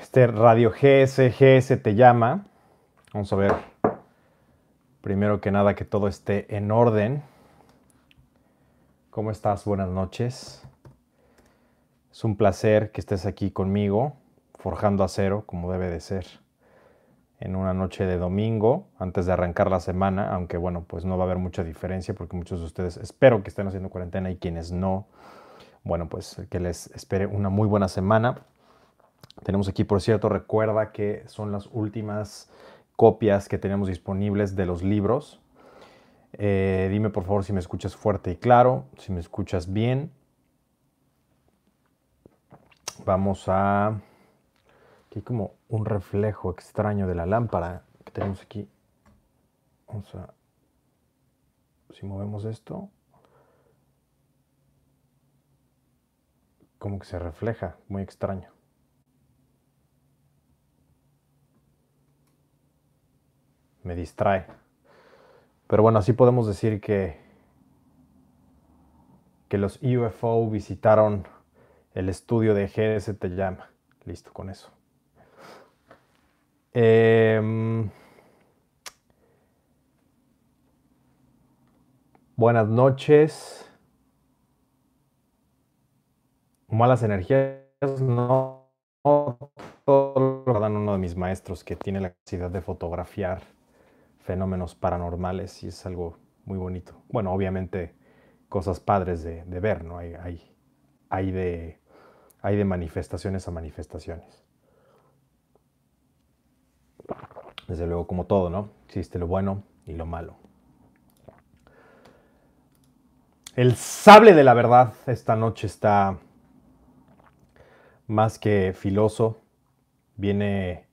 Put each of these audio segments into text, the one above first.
Este radio GS, GS te llama. Vamos a ver, primero que nada, que todo esté en orden. ¿Cómo estás? Buenas noches. Es un placer que estés aquí conmigo, forjando acero, como debe de ser, en una noche de domingo, antes de arrancar la semana, aunque bueno, pues no va a haber mucha diferencia, porque muchos de ustedes espero que estén haciendo cuarentena y quienes no, bueno, pues que les espere una muy buena semana. Tenemos aquí, por cierto, recuerda que son las últimas copias que tenemos disponibles de los libros. Eh, dime por favor si me escuchas fuerte y claro, si me escuchas bien. Vamos a... Aquí hay como un reflejo extraño de la lámpara que tenemos aquí. Vamos a... Si movemos esto, como que se refleja, muy extraño. Me distrae. Pero bueno, así podemos decir que, que los UFO visitaron el estudio de GS te llama. Listo con eso. Em, buenas noches. Malas energías, no, todo lo dan uno de mis maestros que tiene la capacidad de fotografiar fenómenos paranormales y es algo muy bonito. Bueno, obviamente cosas padres de, ver, ¿no? Hay, hay, de, hay de manifestaciones a manifestaciones. Desde luego, como todo, ¿no? Existe lo bueno y lo malo. El sable de la verdad esta noche está más que filoso, viene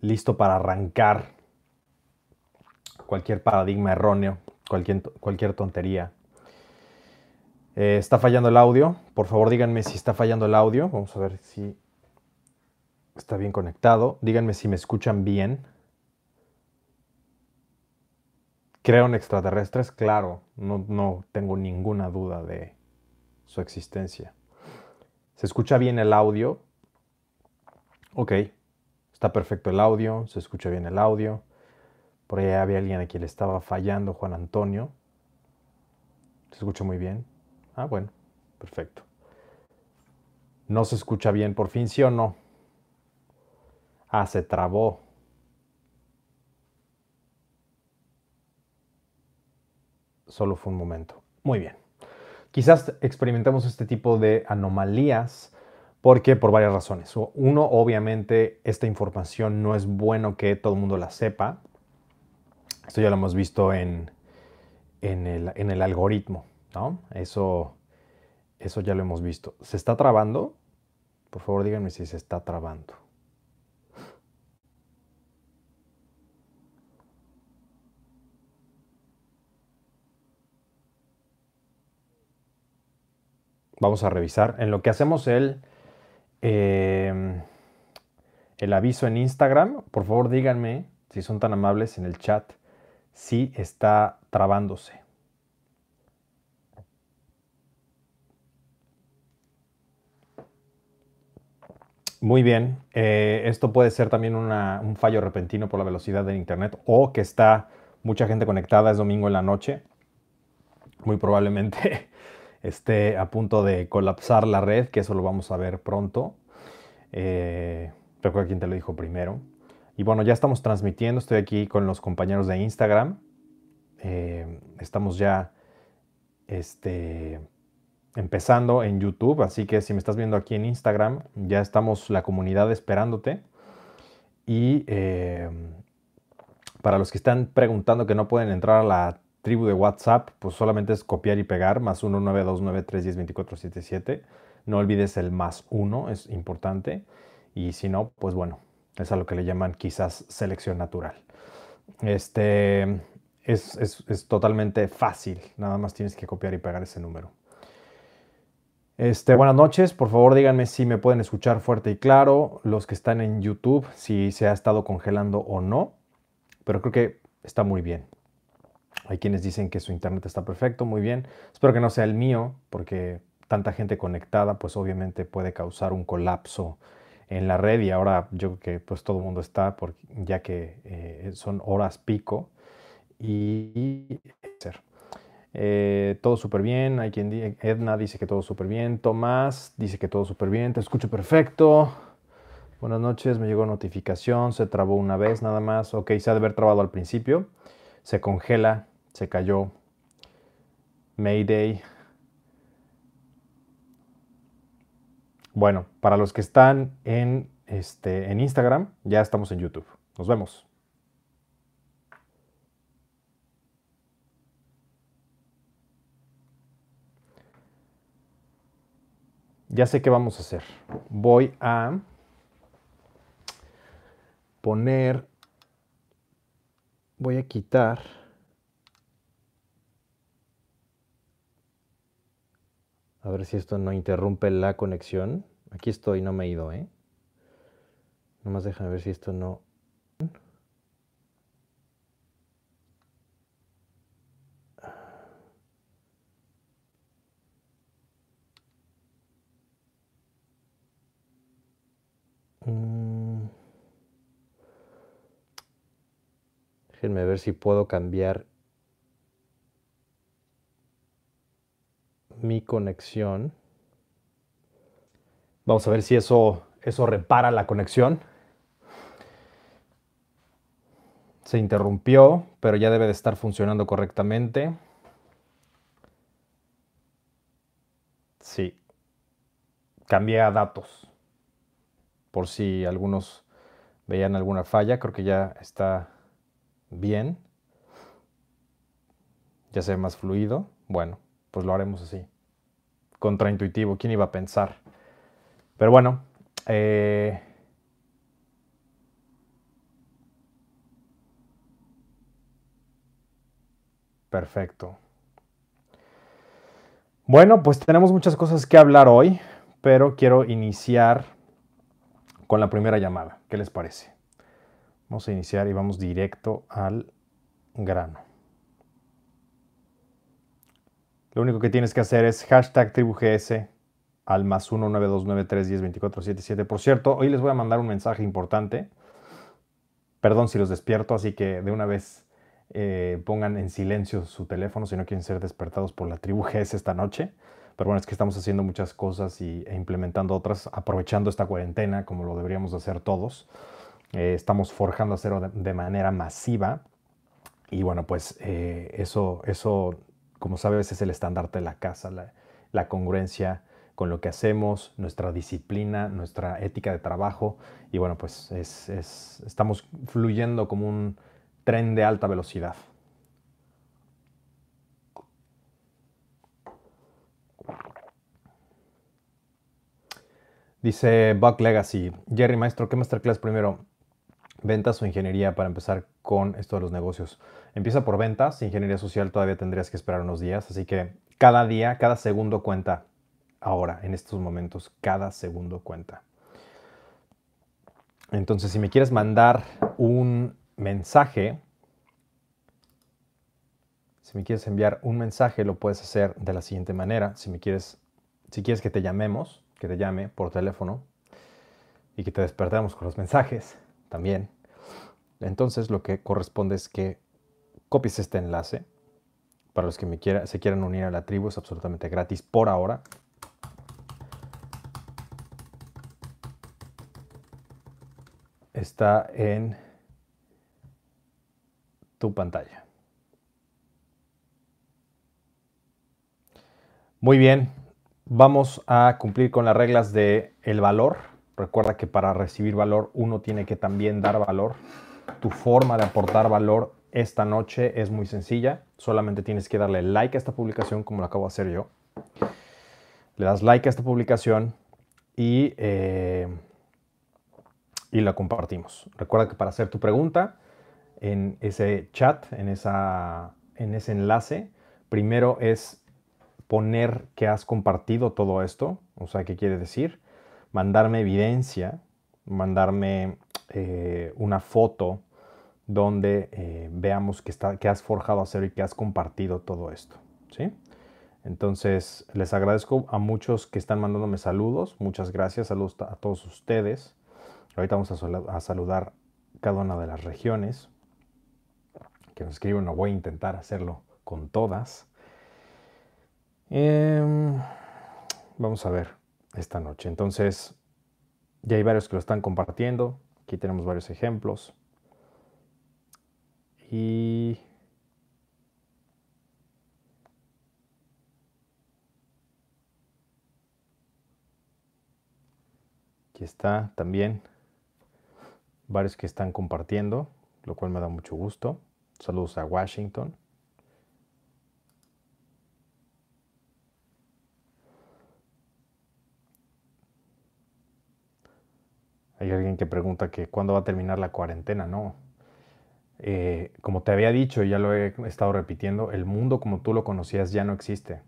listo para arrancar cualquier paradigma erróneo, cualquier, cualquier tontería. Eh, ¿Está fallando el audio? Por favor díganme si está fallando el audio. Vamos a ver si está bien conectado. Díganme si me escuchan bien. ¿Creo en extraterrestres? Claro, no, no tengo ninguna duda de su existencia. ¿Se escucha bien el audio? Ok, está perfecto el audio, se escucha bien el audio. Por ahí había alguien a quien le estaba fallando, Juan Antonio. ¿Se escucha muy bien? Ah, bueno, perfecto. ¿No se escucha bien por fin, sí o no? Ah, se trabó. Solo fue un momento. Muy bien. Quizás experimentemos este tipo de anomalías porque por varias razones. Uno, obviamente, esta información no es bueno que todo el mundo la sepa. Esto ya lo hemos visto en, en, el, algoritmo, ¿no? Eso, eso ya lo hemos visto. ¿Se está trabando? Por favor, díganme si se está trabando. Vamos a revisar. En lo que hacemos el, em, el aviso en Instagram, por favor díganme, si son tan amables en el chat, si está trabándose. Muy bien, eh, esto puede ser también un fallo repentino por la velocidad del Internet o que está mucha gente conectada, es domingo en la noche. Muy probablemente esté a punto de colapsar la red, que eso lo vamos a ver pronto. Eh, recuerda quién te lo dijo primero. Y bueno, ya estamos transmitiendo, estoy aquí con los compañeros de Instagram. Eh, estamos ya este, empezando en YouTube, así que si me estás viendo aquí en Instagram, ya estamos la comunidad esperándote. Y eh, para los que están preguntando que no pueden entrar a la tribu de WhatsApp, pues solamente es copiar y pegar, más 19293102477. No olvides el más 1, es importante. Y si no, pues bueno, es a lo que le llaman quizás selección natural. Este es, es, totalmente fácil, nada más tienes que copiar y pegar ese número. Este, buenas noches, por favor díganme si me pueden escuchar fuerte y claro, los que están en YouTube, si se ha estado congelando o no, pero creo que está muy bien. Hay quienes dicen que su internet está perfecto, muy bien. Espero que no sea el mío, porque tanta gente conectada, pues obviamente puede causar un colapso en la red y ahora yo creo que pues todo el mundo está, porque, ya que eh, son horas pico y... Eh, todo súper bien, hay quien Edna dice que todo súper bien, Tomás dice que todo súper bien, te escucho perfecto. Buenas noches, me llegó notificación, se trabó una vez nada más. Ok, se ha de haber trabado al principio. Se congela, se cayó. Mayday. Bueno, para los que están en, este, en Instagram, ya estamos en YouTube. Nos vemos. Ya sé qué vamos a hacer. Voy a poner, voy a quitar A ver si esto no interrumpe la conexión. Aquí estoy, no me he ido, ¿eh? Nomás déjame ver si esto no... Mm. Déjenme ver si puedo cambiar mi conexión. Vamos a ver si eso, eso repara la conexión. Se interrumpió, pero ya debe de estar funcionando correctamente. Sí. Cambié a datos. Por si algunos veían alguna falla, creo que ya está bien. Ya se ve más fluido. Bueno, pues lo haremos así. Contraintuitivo, ¿quién iba a pensar? Pero bueno, eh, perfecto. Bueno, pues tenemos muchas cosas que hablar hoy, pero quiero iniciar con la primera llamada. ¿Qué les parece? Vamos a iniciar y vamos directo al grano. Lo único que tienes que hacer es hashtag tribugs al más 19293102477. Por cierto, hoy les voy a mandar un mensaje importante. Perdón si los despierto, así que de una vez eh, pongan en silencio su teléfono si no quieren ser despertados por la tribu GS esta noche. Pero bueno, es que estamos haciendo muchas cosas y, e implementando otras, aprovechando esta cuarentena como lo deberíamos hacer todos. Eh, estamos forjando acero de, manera masiva y bueno, pues eh, eso, eso como sabes, es el estandarte de la casa, la, congruencia con lo que hacemos, nuestra disciplina, nuestra ética de trabajo. Y bueno, pues estamos fluyendo como un tren de alta velocidad. Dice Buck Legacy, Jerry Maestro, ¿qué masterclass primero? ¿Ventas o ingeniería para empezar con esto de los negocios? Empieza por ventas, ingeniería social todavía tendrías que esperar unos días, así que cada día, cada segundo cuenta ahora, en estos momentos, cada segundo cuenta. Entonces, si me quieres mandar un mensaje, si me quieres enviar un mensaje, lo puedes hacer de la siguiente manera. Si me quieres, si quieres que te llamemos, que te llame por teléfono y que te despertemos con los mensajes también. Entonces, lo que corresponde es que copies este enlace. Para los que me se quieran unir a la tribu es absolutamente gratis por ahora. Está en tu pantalla. Muy bien, vamos a cumplir con las reglas de el valor. Recuerda que para recibir valor uno tiene que también dar valor. Tu forma de aportar valor esta noche es muy sencilla. Solamente tienes que darle like a esta publicación como lo acabo de hacer yo. Le das like a esta publicación y, eh, y la compartimos. Recuerda que para hacer tu pregunta en ese chat, en, esa, en ese enlace, primero es poner que has compartido todo esto. O sea, ¿qué quiere decir? Mandarme evidencia, mandarme eh, una foto donde eh, veamos que, has forjado acero y que has compartido todo esto. ¿sí? Entonces, les agradezco a muchos que están mandándome saludos. Muchas gracias. Saludos a todos ustedes. Ahorita vamos a, saludar cada una de las regiones que nos escriben. No voy a intentar hacerlo con todas. Em, vamos a ver esta noche. Entonces, ya hay varios que lo están compartiendo. Aquí tenemos varios ejemplos. Y Aquí está también varios que están compartiendo, lo cual me da mucho gusto. Saludos a Washington. Hay alguien que pregunta que cuándo va a terminar la cuarentena, no. Eh, como te había dicho, y ya lo he estado repitiendo, el mundo como tú lo conocías ya no existe.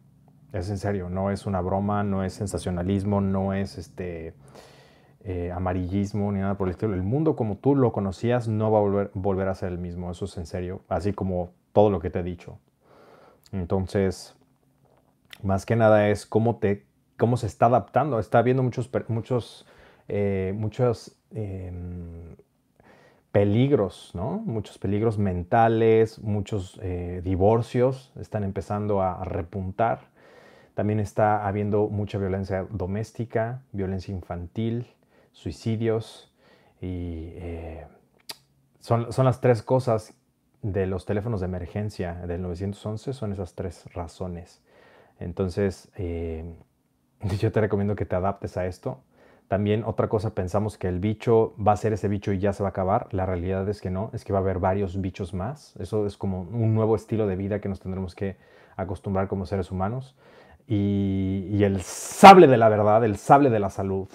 Es en serio, no es una broma, no es sensacionalismo, no es este eh, amarillismo ni nada por el estilo. El mundo como tú lo conocías no va a volver, a ser el mismo, eso es en serio, así como todo lo que te he dicho. Entonces, más que nada es cómo, te, cómo se está adaptando. Está habiendo muchos, muchos, eh, muchos em, peligros, ¿no? Muchos peligros mentales, muchos eh, divorcios están empezando a repuntar. También está habiendo mucha violencia doméstica, violencia infantil, suicidios y eh, son, son, las tres cosas de los teléfonos de emergencia del 911, son esas tres razones. Entonces, yo te recomiendo que te adaptes a esto. También otra cosa, pensamos que el bicho va a ser ese bicho y ya se va a acabar. La realidad es que no, es que va a haber varios bichos más. Eso es como un nuevo estilo de vida que nos tendremos que acostumbrar como seres humanos. Y, el sable de la verdad, el sable de la salud,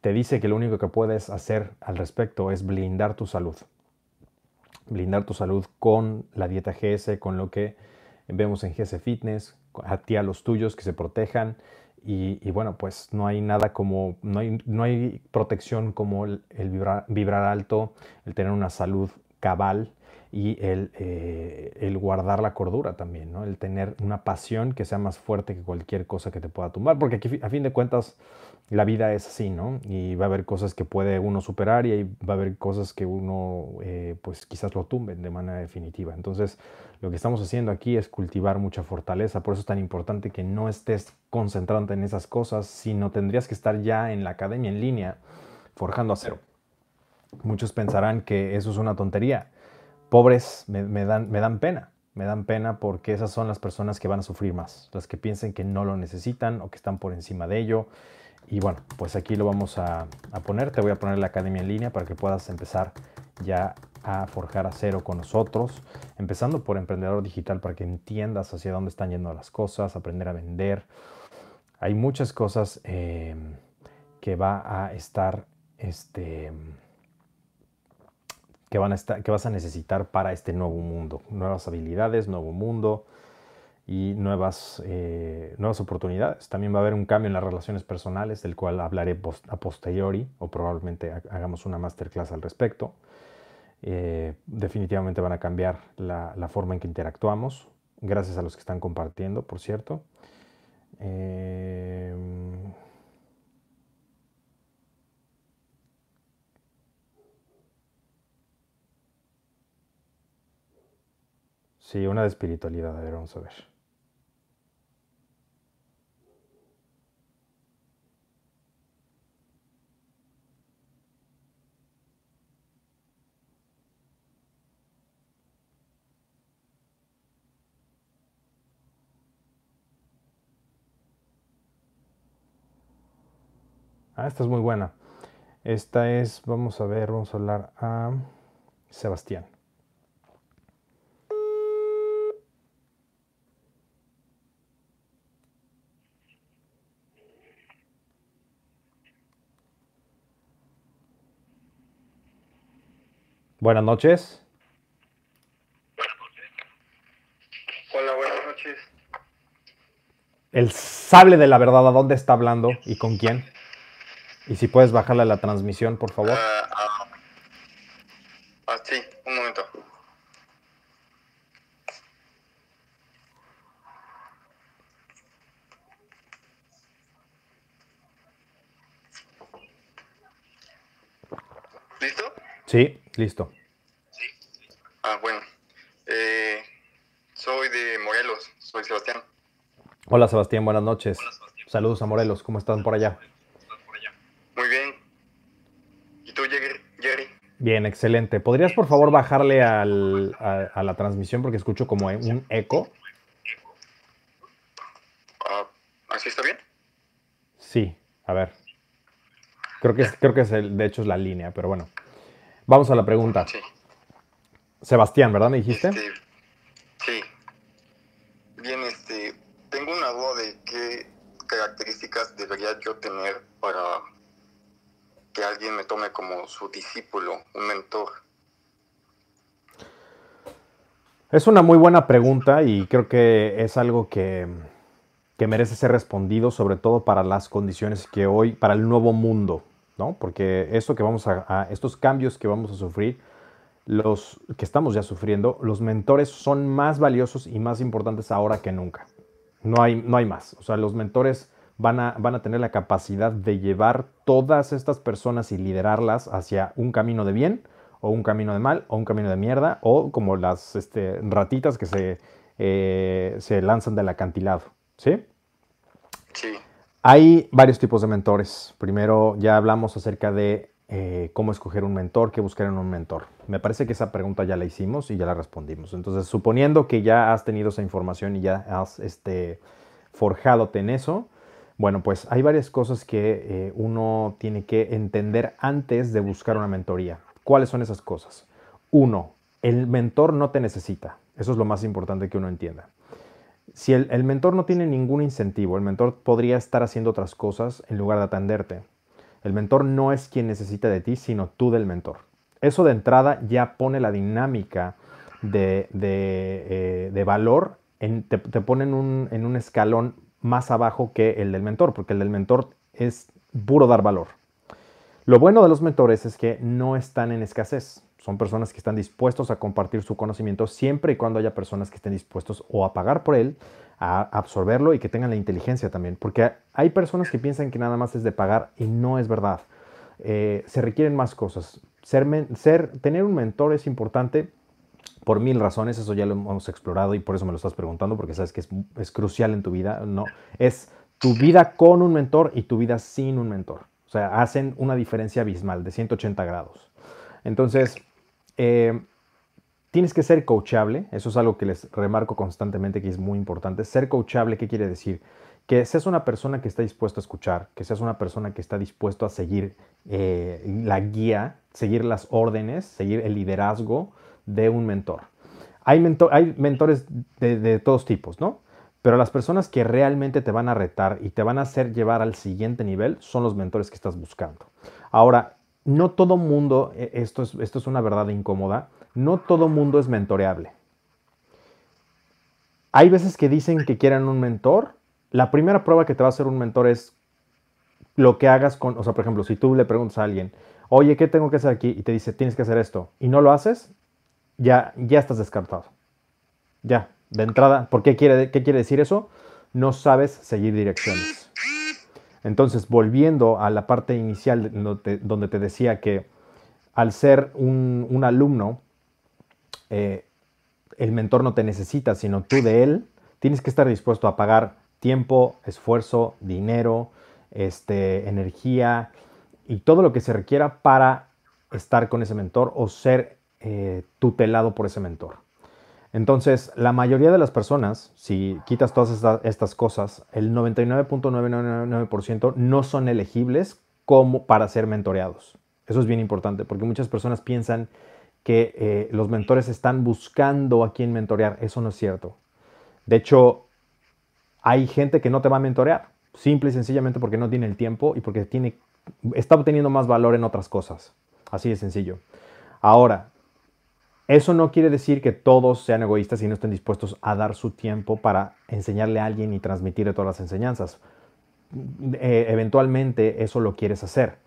te dice que lo único que puedes hacer al respecto es blindar tu salud. Blindar tu salud con la dieta GS, con lo que vemos en GS Fitness, a ti, a los tuyos, que se protejan. Y, bueno, pues no hay nada como, no hay, no hay protección como el, vibrar, alto, el tener una salud cabal y el, eh, el, guardar la cordura también, ¿no? El tener una pasión que sea más fuerte que cualquier cosa que te pueda tumbar, porque aquí a fin de cuentas la vida es así, ¿no? Y va a haber cosas que puede uno superar y va a haber cosas que uno, eh, pues quizás lo tumben de manera definitiva. Entonces, lo que estamos haciendo aquí es cultivar mucha fortaleza. Por eso es tan importante que no estés concentrante en esas cosas, sino tendrías que estar ya en la academia en línea, forjando a cero. Muchos pensarán que eso es una tontería. Pobres me, dan, me dan pena. Me dan pena porque esas son las personas que van a sufrir más, las que piensen que no lo necesitan o que están por encima de ello y bueno, pues aquí lo vamos a, poner. Te voy a poner la academia en línea para que puedas empezar ya a forjar a cero con nosotros, empezando por emprendedor digital para que entiendas hacia dónde están yendo las cosas, aprender a vender. Hay muchas cosas em, que va a estar, este, que, van a estar, que vas a necesitar para este nuevo mundo, nuevas habilidades, nuevo mundo, y nuevas, eh, nuevas oportunidades. También va a haber un cambio en las relaciones personales, del cual hablaré a posteriori, o probablemente hagamos una masterclass al respecto. Eh, definitivamente van a cambiar la, forma en que interactuamos, gracias a los que están compartiendo, por cierto. Eh, sí, una de espiritualidad, a ver, vamos a ver. Ah, esta es muy buena. Esta es, vamos a ver, vamos a hablar a Sebastián. Buenas noches. Hola, buenas noches. El sable de la verdad, ¿a dónde está hablando y con quién? Y si puedes bajarle la transmisión, por favor. Eh, ah, ah, sí, un momento. ¿Listo? Sí, listo. Ah, bueno. Eh, soy de Morelos, soy Sebastián. Hola Sebastián, buenas noches. Hola, Sebastián. Saludos a Morelos, ¿cómo están por allá? Bien, excelente. ¿Podrías por favor bajarle al- a, a la transmisión porque escucho como un eco? Ah, ¿Así está bien? Sí, a ver. Creo que es, creo que es el, de hecho es la línea, pero bueno. Vamos a la pregunta. Sí. Sebastián, ¿verdad? ¿Me dijiste? Este, sí. Bien, este, tengo una duda de qué características debería yo tener para que alguien me como su discípulo, un mentor. Es una muy buena pregunta y creo que es algo que, que merece ser respondido, sobre todo para las condiciones que hoy, para el nuevo mundo, ¿no? Porque que vamos a- estos cambios que vamos a sufrir, los que estamos ya sufriendo, los mentores son más valiosos y más importantes ahora que nunca. No hay, no hay más. O sea, los mentores van a, van a tener la capacidad de llevar todas estas personas y liderarlas hacia un camino de bien o un camino de mal o un camino de mierda o como las este, ratitas que se, eh, se lanzan del acantilado. ¿Sí? Sí, Hay varios tipos de mentores. Primero ya hablamos acerca de eh, cómo escoger un mentor, qué buscar en un mentor. Me parece que esa pregunta ya la hicimos y ya la respondimos. Entonces, suponiendo que ya has tenido esa información y ya has este, forjadote en eso, bueno, pues hay varias cosas que eh, uno tiene que entender antes de buscar una mentoría. ¿Cuáles son esas cosas? Uno, el mentor no te necesita. Eso es lo más importante que uno entienda si el, mentor no tiene ningún incentivo, el mentor podría estar haciendo otras cosas en lugar de atenderte. El mentor no es quien necesita de ti, sino tú del mentor. Eso de entrada ya pone la dinámica de, de, eh, de valor, te, pone en un escalón más abajo que el del mentor, porque el del mentor es puro dar valor. Lo bueno de los mentores es que no están en escasez. Son personas que están dispuestos a compartir su conocimiento siempre y cuando haya personas que estén dispuestos o a pagar por él, a absorberlo y que tengan la inteligencia también. Porque hay personas que piensan que nada más es de pagar y no es verdad. Eh, se requieren más cosas. Ser, tener un mentor es importante por mil razones, eso ya lo hemos explorado y por eso me lo estás preguntando, porque sabes que es, crucial en tu vida. No, es tu vida con un mentor y tu vida sin un mentor. O sea, hacen una diferencia abismal de 180 grados. Entonces, eh, tienes que ser coachable. Eso es algo que les remarco constantemente que es muy importante. Ser coachable, ¿qué quiere decir? Que seas una persona que está dispuesta a escuchar, que seas una persona que está dispuesto a seguir eh, la guía, seguir las órdenes, seguir el liderazgo de un mentor. Hay, hay mentores de, de todos tipos, ¿no? Pero las personas que realmente te van a retar y te van a hacer llevar al siguiente nivel son los mentores que estás buscando. Ahora, no todo mundo, eh, esto es, esto es una verdad incómoda, no todo mundo es mentoreable. Hay veces que dicen que quieren un mentor. La primera prueba que te va a hacer un mentor es lo que hagas con, o sea, por ejemplo, si tú le preguntas a alguien, oye, ¿qué tengo que hacer aquí? Y te dice, tienes que hacer esto, y no lo haces, ya, ya estás descartado. Ya, de entrada, ¿por qué quiere, qué quiere decir eso? No sabes seguir direcciones. Entonces, volviendo a la parte inicial donde te, donde te decía que al ser un, alumno, eh, el mentor no te necesita, sino tú de él, tienes que estar dispuesto a pagar tiempo, esfuerzo, dinero, este, energía y todo lo que se requiera para estar con ese mentor o ser eh, tutelado por ese mentor. Entonces, la mayoría de las personas, si quitas todas esta- estas cosas, el 99.999% no son elegibles como para ser mentoreados. Eso es bien importante porque muchas personas piensan que eh, los mentores están buscando a quién mentorear. Eso no es cierto. De hecho, hay gente que no te va a mentorear, simple y sencillamente porque no tiene el tiempo y porque tiene, está obteniendo más valor en otras cosas. Así de sencillo. Ahora, eso no quiere decir que todos sean egoístas y no estén dispuestos a dar su tiempo para enseñarle a alguien y transmitirle todas las enseñanzas. Eh, eventualmente eso lo quieres hacer.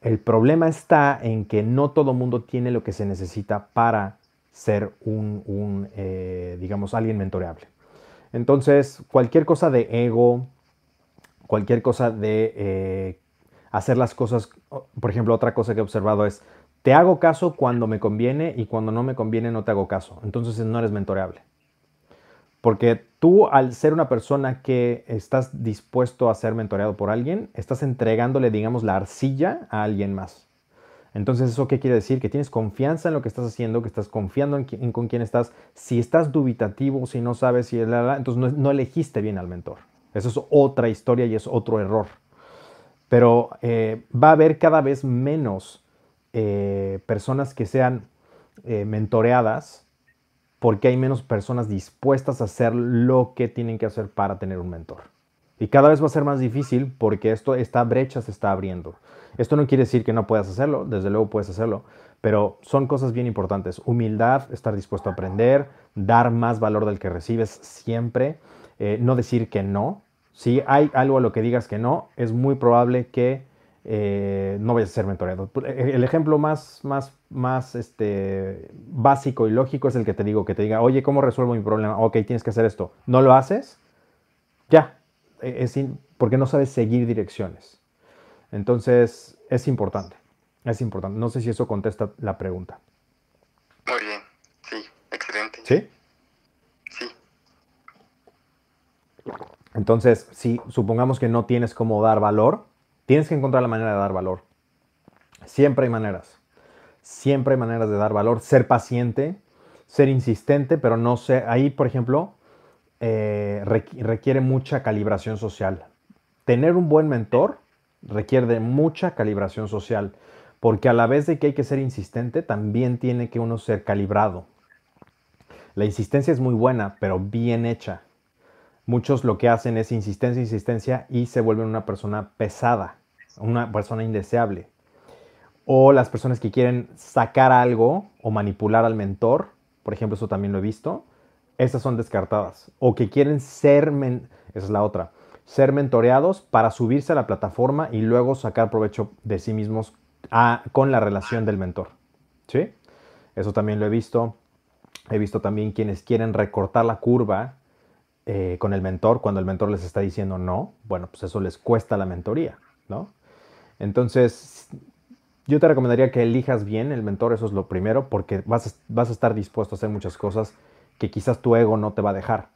El problema está en que no todo mundo tiene lo que se necesita para ser un, un, eh, digamos, alguien mentoreable. Entonces, cualquier cosa de ego, cualquier cosa de eh, hacer las cosas, por ejemplo, otra cosa que he observado es te hago caso cuando me conviene y cuando no me conviene no te hago caso. Entonces no eres mentoreable. Porque tú al ser una persona que estás dispuesto a ser mentoreado por alguien, estás entregándole, digamos, la arcilla a alguien más. Entonces, ¿eso qué quiere decir? Que tienes confianza en lo que estás haciendo, que estás confiando en, con quién estás. Si estás dubitativo, si no sabes si... Entonces no, elegiste bien al mentor. Eso es otra historia y es otro error. Pero eh, va a haber cada vez menos eh, personas que sean eh, mentoreadas porque hay menos personas dispuestas a hacer lo que tienen que hacer para tener un mentor. Y cada vez va a ser más difícil porque esto, esta brecha se está abriendo. Esto no quiere decir que no puedas hacerlo, desde luego puedes hacerlo, pero son cosas bien importantes. Humildad, estar dispuesto a aprender, dar más valor del que recibes siempre, eh, no decir que no. Si hay algo a lo que digas que no, es muy probable que eh, no vayas a ser mentoreado. El ejemplo más, más, más este, básico y lógico es el que te digo, que te diga, oye, ¿cómo resuelvo mi problema? Ok, tienes que hacer esto. ¿No lo haces? Ya, e, es porque no sabes seguir direcciones. Entonces, es importante, es importante. No sé si eso contesta la pregunta. Muy bien, sí, excelente. ¿Sí? Sí. Entonces, si supongamos que no tienes cómo dar valor, tienes que encontrar la manera de dar valor. Siempre hay maneras. Siempre hay maneras de dar valor. Ser paciente, ser insistente, pero no sé. Ahí, por ejemplo, eh, requiere mucha calibración social. Tener un buen mentor requiere de mucha calibración social, porque a la vez de que hay que ser insistente, también tiene que uno ser calibrado. La insistencia es muy buena, pero bien hecha. Muchos lo que hacen es insistencia, insistencia y se vuelven una persona pesada, una persona indeseable. O las personas que quieren sacar algo o manipular al mentor, por ejemplo, eso también lo he visto, esas son descartadas. O que quieren ser, esa es la otra, ser mentoreados para subirse a la plataforma y luego sacar provecho de sí mismos con la relación del mentor. ¿Sí? Eso también lo he visto. He visto también quienes quieren recortar la curva eh, con el mentor cuando el mentor les está diciendo no. Bueno, pues eso les cuesta la mentoría, ¿no? Entonces, yo te recomendaría que elijas bien el mentor, eso es lo primero, porque vas a estar dispuesto a hacer muchas cosas que quizás tu ego no te va a dejar.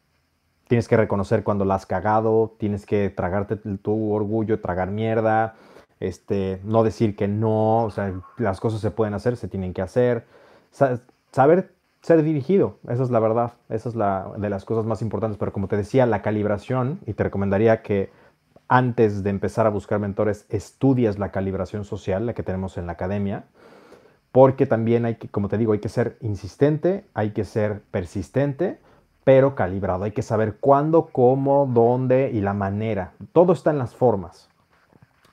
Tienes que reconocer cuando la has cagado, tienes que tragarte tu orgullo, tragar mierda, este, no decir que no, o sea, las cosas se pueden hacer, se tienen que hacer. Saber ser dirigido, esa es la verdad, esa es la de las cosas más importantes, pero como te decía, la calibración, y te recomendaría que antes de empezar a buscar mentores, estudias la calibración social, la que tenemos en la academia, porque también hay que, como te digo, hay que ser insistente, hay que ser persistente, pero calibrado. Hay que saber cuándo, cómo, dónde y la manera. Todo está en las formas.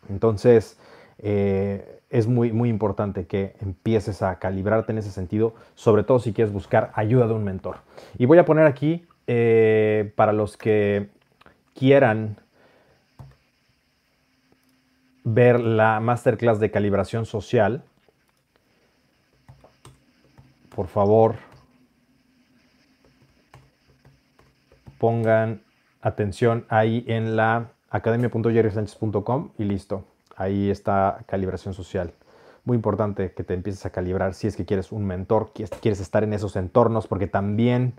Entonces, eh, es muy, muy importante que empieces a calibrarte en ese sentido, sobre todo si quieres buscar ayuda de un mentor. Y voy a poner aquí, eh, para los que quieran ver la masterclass de calibración social, por favor, pongan atención ahí en la academia.jerrysanchez.com y listo. Ahí está calibración social. Muy importante que te empieces a calibrar si es que quieres un mentor, quieres estar en esos entornos, porque también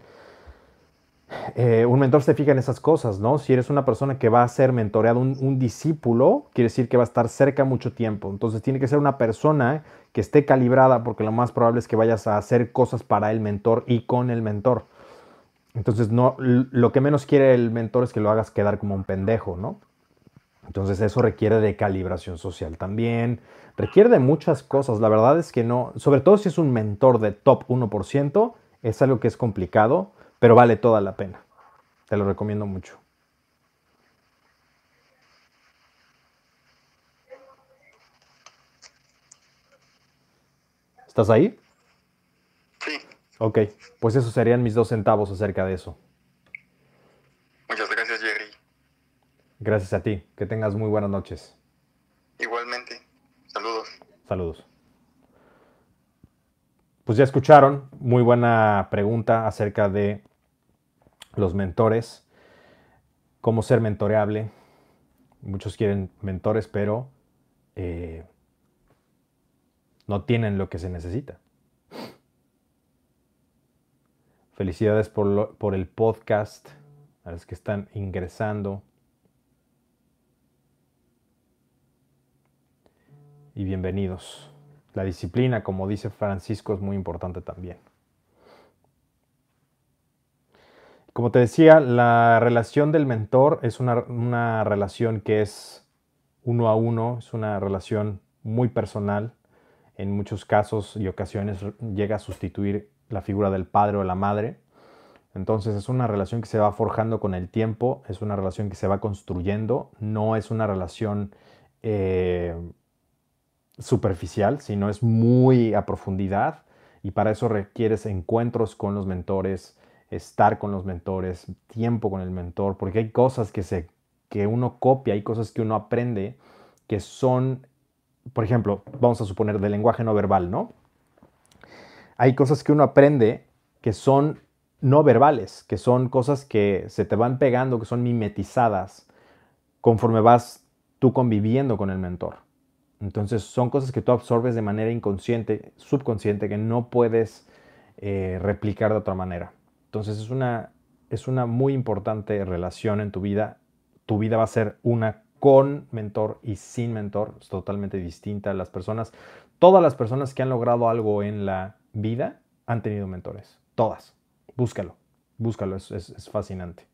eh, un mentor se fija en esas cosas, ¿no? Si eres una persona que va a ser mentoreado, un, discípulo, quiere decir que va a estar cerca mucho tiempo. Entonces tiene que ser una persona que esté calibrada, porque lo más probable es que vayas a hacer cosas para el mentor y con el mentor. Entonces, no, lo que menos quiere el mentor es que lo hagas quedar como un pendejo, ¿no? Entonces, eso requiere de calibración social también, requiere de muchas cosas. La verdad es que no, sobre todo si es un mentor de top 1%, es algo que es complicado pero vale toda la pena. Te lo recomiendo mucho. ¿Estás ahí? Sí. Ok, pues esos serían mis dos centavos acerca de eso. Muchas gracias, Jerry. Gracias a ti. Que tengas muy buenas noches. Igualmente. Saludos. Saludos. Pues ya escucharon, muy buena pregunta acerca de los mentores, cómo ser mentoreable. Muchos quieren mentores, pero eh, no tienen lo que se necesita. Felicidades por, por el podcast, a los que están ingresando. Y bienvenidos. La disciplina, como dice Francisco, es muy importante también. Como te decía, la relación del mentor es una, una relación que es uno a uno, es una relación muy personal. En muchos casos y ocasiones llega a sustituir la figura del padre o la madre. Entonces es una relación que se va forjando con el tiempo, es una relación que se va construyendo, no es una relación eh, superficial, sino es muy a profundidad y para eso requieres encuentros con los mentores, estar con los mentores, tiempo con el mentor, porque hay cosas que, se, que uno copia, hay cosas que uno aprende que son, por ejemplo, vamos a suponer del lenguaje no verbal, ¿no? Hay cosas que uno aprende que son no verbales, que son cosas que se te van pegando, que son mimetizadas conforme vas tú conviviendo con el mentor. Entonces son cosas que tú absorbes de manera inconsciente, subconsciente, que no puedes eh, replicar de otra manera. Entonces es una, es una muy importante relación en tu vida. Tu vida va a ser una con mentor y sin mentor, es totalmente distinta. Las personas, todas las personas que han logrado algo en la vida han tenido mentores, todas. Búscalo, búscalo, es, es fascinante.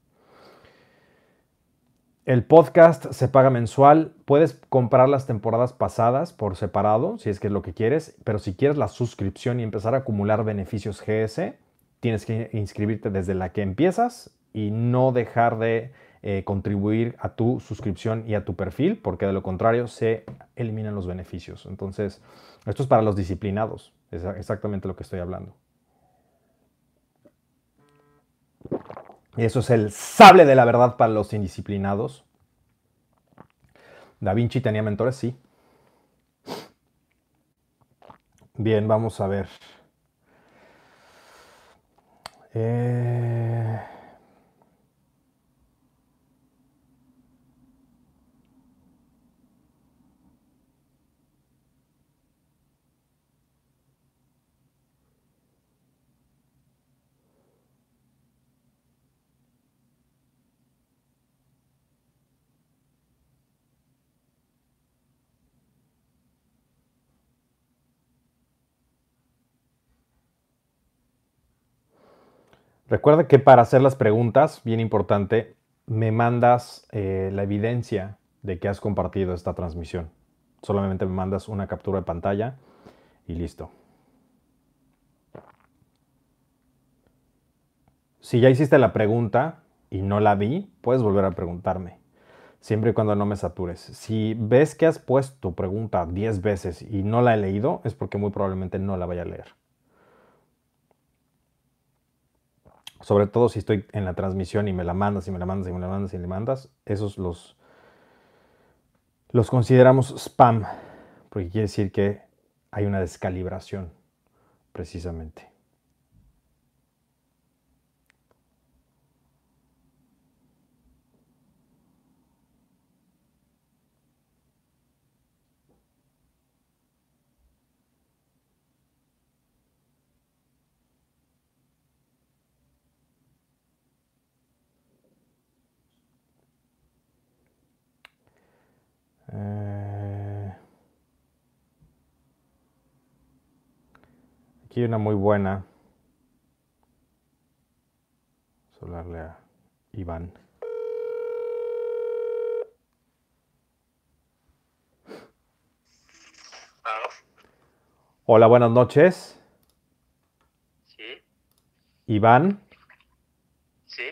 El podcast se paga mensual. Puedes comprar las temporadas pasadas por separado, si es que es lo que quieres, pero si quieres la suscripción y empezar a acumular beneficios GS, tienes que inscribirte desde la que empiezas y no dejar de eh, contribuir a tu suscripción y a tu perfil, porque de lo contrario se eliminan los beneficios. Entonces, esto es para los disciplinados, es exactamente lo que estoy hablando. Y eso es el sable de la verdad para los indisciplinados. Da Vinci tenía mentores, sí. Bien, vamos a ver. Eh, Recuerda que para hacer las preguntas, bien importante, me mandas eh, la evidencia de que has compartido esta transmisión. Solamente me mandas una captura de pantalla y listo. Si ya hiciste la pregunta y no la vi, puedes volver a preguntarme. Siempre y cuando no me satures. Si ves que has puesto tu pregunta 10 veces y no la he leído, es porque muy probablemente no la vaya a leer. Sobre todo si estoy en la transmisión y me la mandas y me la mandas y me la mandas y me mandas, esos los, los consideramos spam, porque quiere decir que hay una descalibración, precisamente. Aquí hay una muy buena. Solarle a Iván. Hola, buenas noches. Sí. Iván. Sí.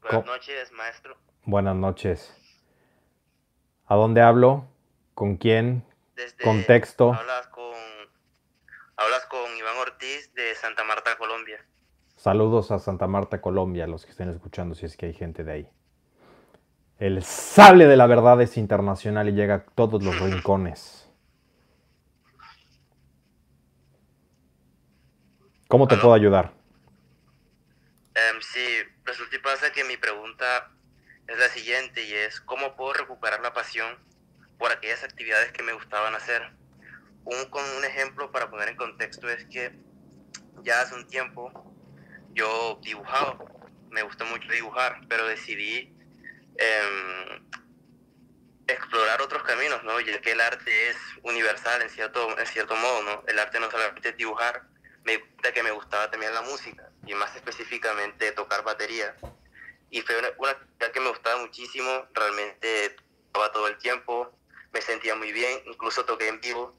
Buenas noches, maestro. Buenas noches. ¿A dónde hablo? ¿Con quién? Desde Contexto con, hablas con Iván Ortiz de Santa Marta, Colombia. Saludos a Santa Marta, Colombia, los que estén escuchando, si es que hay gente de ahí. El sable de la verdad es internacional y llega a todos los rincones. ¿Cómo te Aló. puedo ayudar? Em, sí, resulta y pasa que mi pregunta es la siguiente y es ¿cómo puedo recuperar la pasión por aquellas actividades que me gustaban hacer? un, con un ejemplo para poner en contexto es que ya hace un tiempo yo dibujaba, me gusta mucho dibujar, pero decidí em, explorar otros caminos, ¿no? Ya que el arte es universal en cierto, en cierto modo, ¿no? El arte no solamente es dibujar, me gusta que me gustaba también la música y más específicamente tocar batería. Y fue una, una actividad que me gustaba muchísimo, realmente tocaba todo el tiempo, me sentía muy bien, incluso toqué en vivo,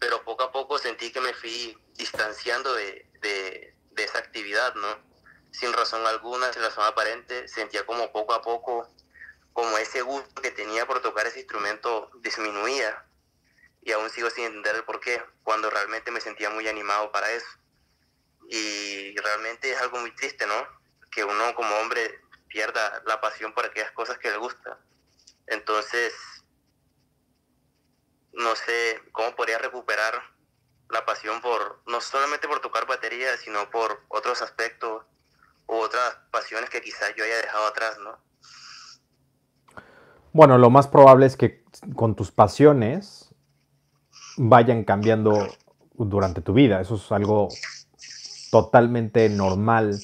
pero poco a poco sentí que me fui distanciando de, de, de esa actividad, ¿no? Sin razón alguna, sin razón aparente, sentía como poco a poco como ese gusto que tenía por tocar ese instrumento disminuía y aún sigo sin entender el por qué, cuando realmente me sentía muy animado para eso. Y realmente es algo muy triste, ¿no? Que uno como hombre pierda la pasión por aquellas cosas que le gusta. Entonces, no sé cómo podría recuperar la pasión por, no solamente por tocar batería, sino por otros aspectos u otras pasiones que quizás yo haya dejado atrás, ¿no? Bueno, lo más probable es que con tus pasiones vayan cambiando durante tu vida. Eso es algo totalmente normal,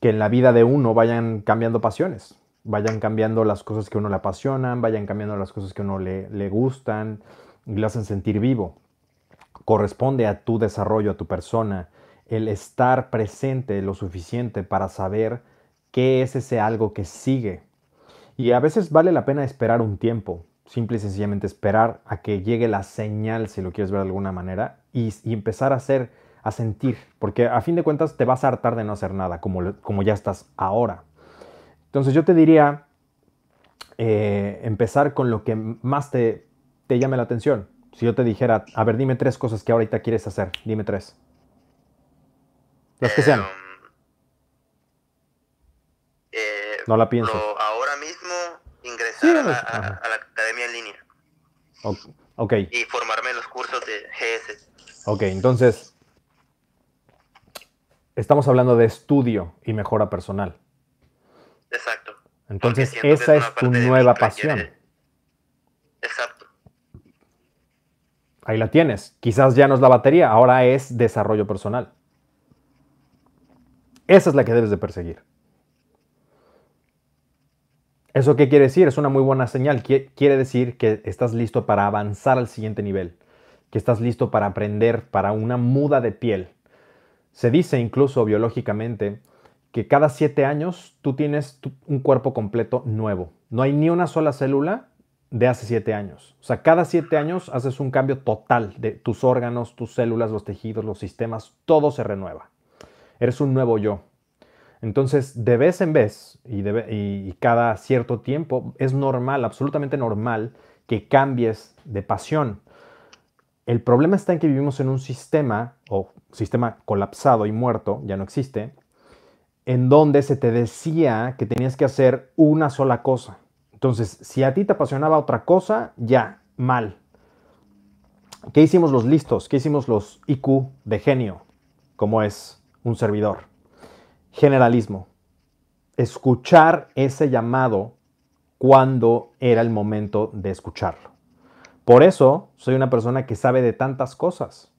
que en la vida de uno vayan cambiando pasiones, vayan cambiando las cosas que a uno le apasionan, vayan cambiando las cosas que uno le, le gustan y le hacen sentir vivo. Corresponde a tu desarrollo, a tu persona, el estar presente lo suficiente para saber qué es ese algo que sigue y a veces vale la pena esperar un tiempo, simple y sencillamente esperar a que llegue la señal, si lo quieres ver de alguna manera, y, empezar a hacer, a sentir, porque a fin de cuentas te vas a hartar de no hacer nada, como, como ya estás ahora. Entonces yo te diría eh, empezar con lo que más te, te llame la atención. Si yo te dijera, a ver, dime tres cosas que ahorita quieres hacer, dime tres. Las que sean. Eh, no la pienso. ahora mismo ingresar a, la, a, a, la, academia en línea. Ok. Y formarme en los cursos de GS. Ok, entonces estamos hablando de estudio y mejora personal. Exacto. Entonces esa es, es tu nueva pasión. Exacto. Ahí la tienes. Quizás ya no es la batería, ahora es desarrollo personal. Esa es la que debes de perseguir. ¿Eso qué quiere decir? Es una muy buena señal. Quiere decir que estás listo para avanzar al siguiente nivel, que estás listo para aprender para una muda de piel. Se dice incluso biológicamente que cada siete años tú tienes un cuerpo completo nuevo. No hay ni una sola célula de hace siete años. O sea, cada siete años haces un cambio total de tus órganos, tus células, los tejidos, los sistemas, todo se renueva. Eres un nuevo yo. Entonces, de vez en vez y, cada cierto tiempo, es normal, absolutamente normal, que cambies de pasión. El problema está en que vivimos en un sistema, o sistema colapsado y muerto, ya no existe, en donde se te decía que tenías que hacer una sola cosa. Entonces, si a ti te apasionaba otra cosa, ya, mal. ¿Qué hicimos los listos? ¿Qué hicimos los IQ de genio? Como es un servidor generalismo. Escuchar ese llamado cuando era el momento de escucharlo. Por eso soy una persona que sabe de tantas cosas.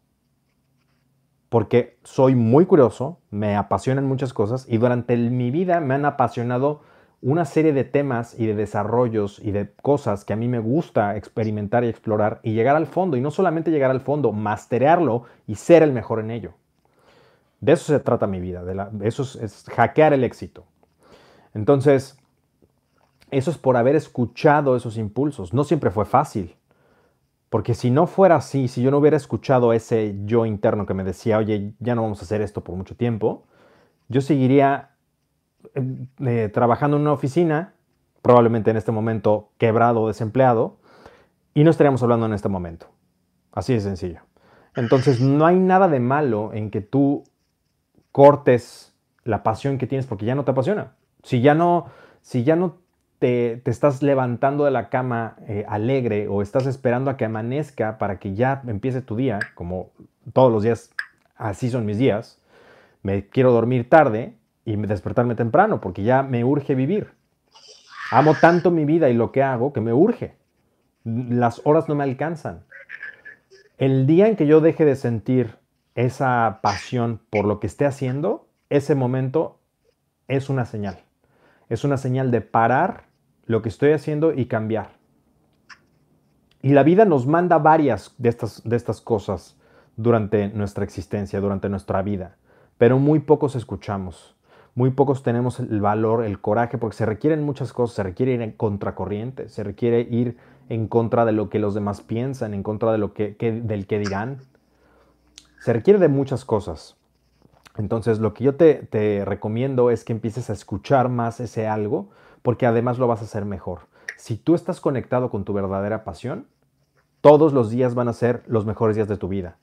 Porque soy muy curioso, me apasionan muchas cosas y durante mi vida me han apasionado una serie de temas y de desarrollos y de cosas que a mí me gusta experimentar y explorar y llegar al fondo. Y no solamente llegar al fondo, masterearlo y ser el mejor en ello. De eso se trata mi vida, de la, eso es, es, hackear el éxito. Entonces, eso es por haber escuchado esos impulsos. No siempre fue fácil, porque si no fuera así, si yo no hubiera escuchado ese yo interno que me decía, oye, ya no vamos a hacer esto por mucho tiempo, yo seguiría eh, trabajando en una oficina, probablemente en este momento quebrado o desempleado, y no estaríamos hablando en este momento. Así de sencillo. Entonces, no hay nada de malo en que tú cortes la pasión que tienes porque ya no te apasiona. Si ya no, si ya no te, te estás levantando de la cama eh, alegre o estás esperando a que amanezca para que ya empiece tu día, como todos los días, así son mis días, me quiero dormir tarde y despertarme temprano porque ya me urge vivir. Amo tanto mi vida y lo que hago que me urge. Las horas no me alcanzan. El día en que yo deje de sentir esa pasión por lo que esté haciendo, ese momento es una señal. Es una señal de parar lo que estoy haciendo y cambiar. Y la vida nos manda varias de estas, de estas cosas durante nuestra existencia, durante nuestra vida, pero muy pocos escuchamos, muy pocos tenemos el valor, el coraje, porque se requieren muchas cosas, se requiere ir en contracorriente, se requiere ir en contra de lo que los demás piensan, en contra de lo que, del que dirán. Se requiere de muchas cosas. Entonces, lo que yo te, te recomiendo es que empieces a escuchar más ese algo, porque además lo vas a hacer mejor. Si tú estás conectado con tu verdadera pasión, todos los días van a ser los mejores días de tu vida.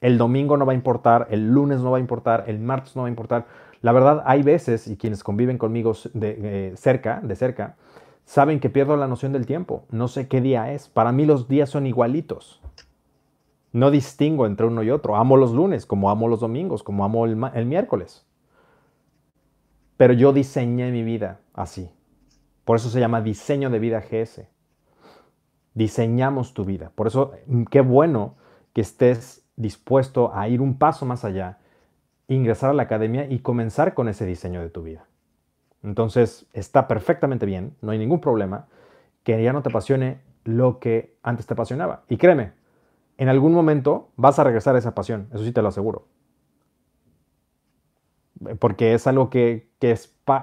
El domingo no va a importar, el lunes no va a importar, el martes no va a importar. La verdad, hay veces, y quienes conviven conmigo de, eh, cerca, de cerca, saben que pierdo la noción del tiempo. No sé qué día es. Para mí los días son igualitos. No distingo entre uno y otro. Amo los lunes, como amo los domingos, como amo el, el miércoles. Pero yo diseñé mi vida así. Por eso se llama diseño de vida GS. Diseñamos tu vida. Por eso, mm, qué bueno que estés dispuesto a ir un paso más allá, ingresar a la academia y comenzar con ese diseño de tu vida. Entonces, está perfectamente bien, no hay ningún problema que ya no te apasione lo que antes te apasionaba. Y créeme, en algún momento vas a regresar a esa pasión, eso sí te lo aseguro. Porque es algo que,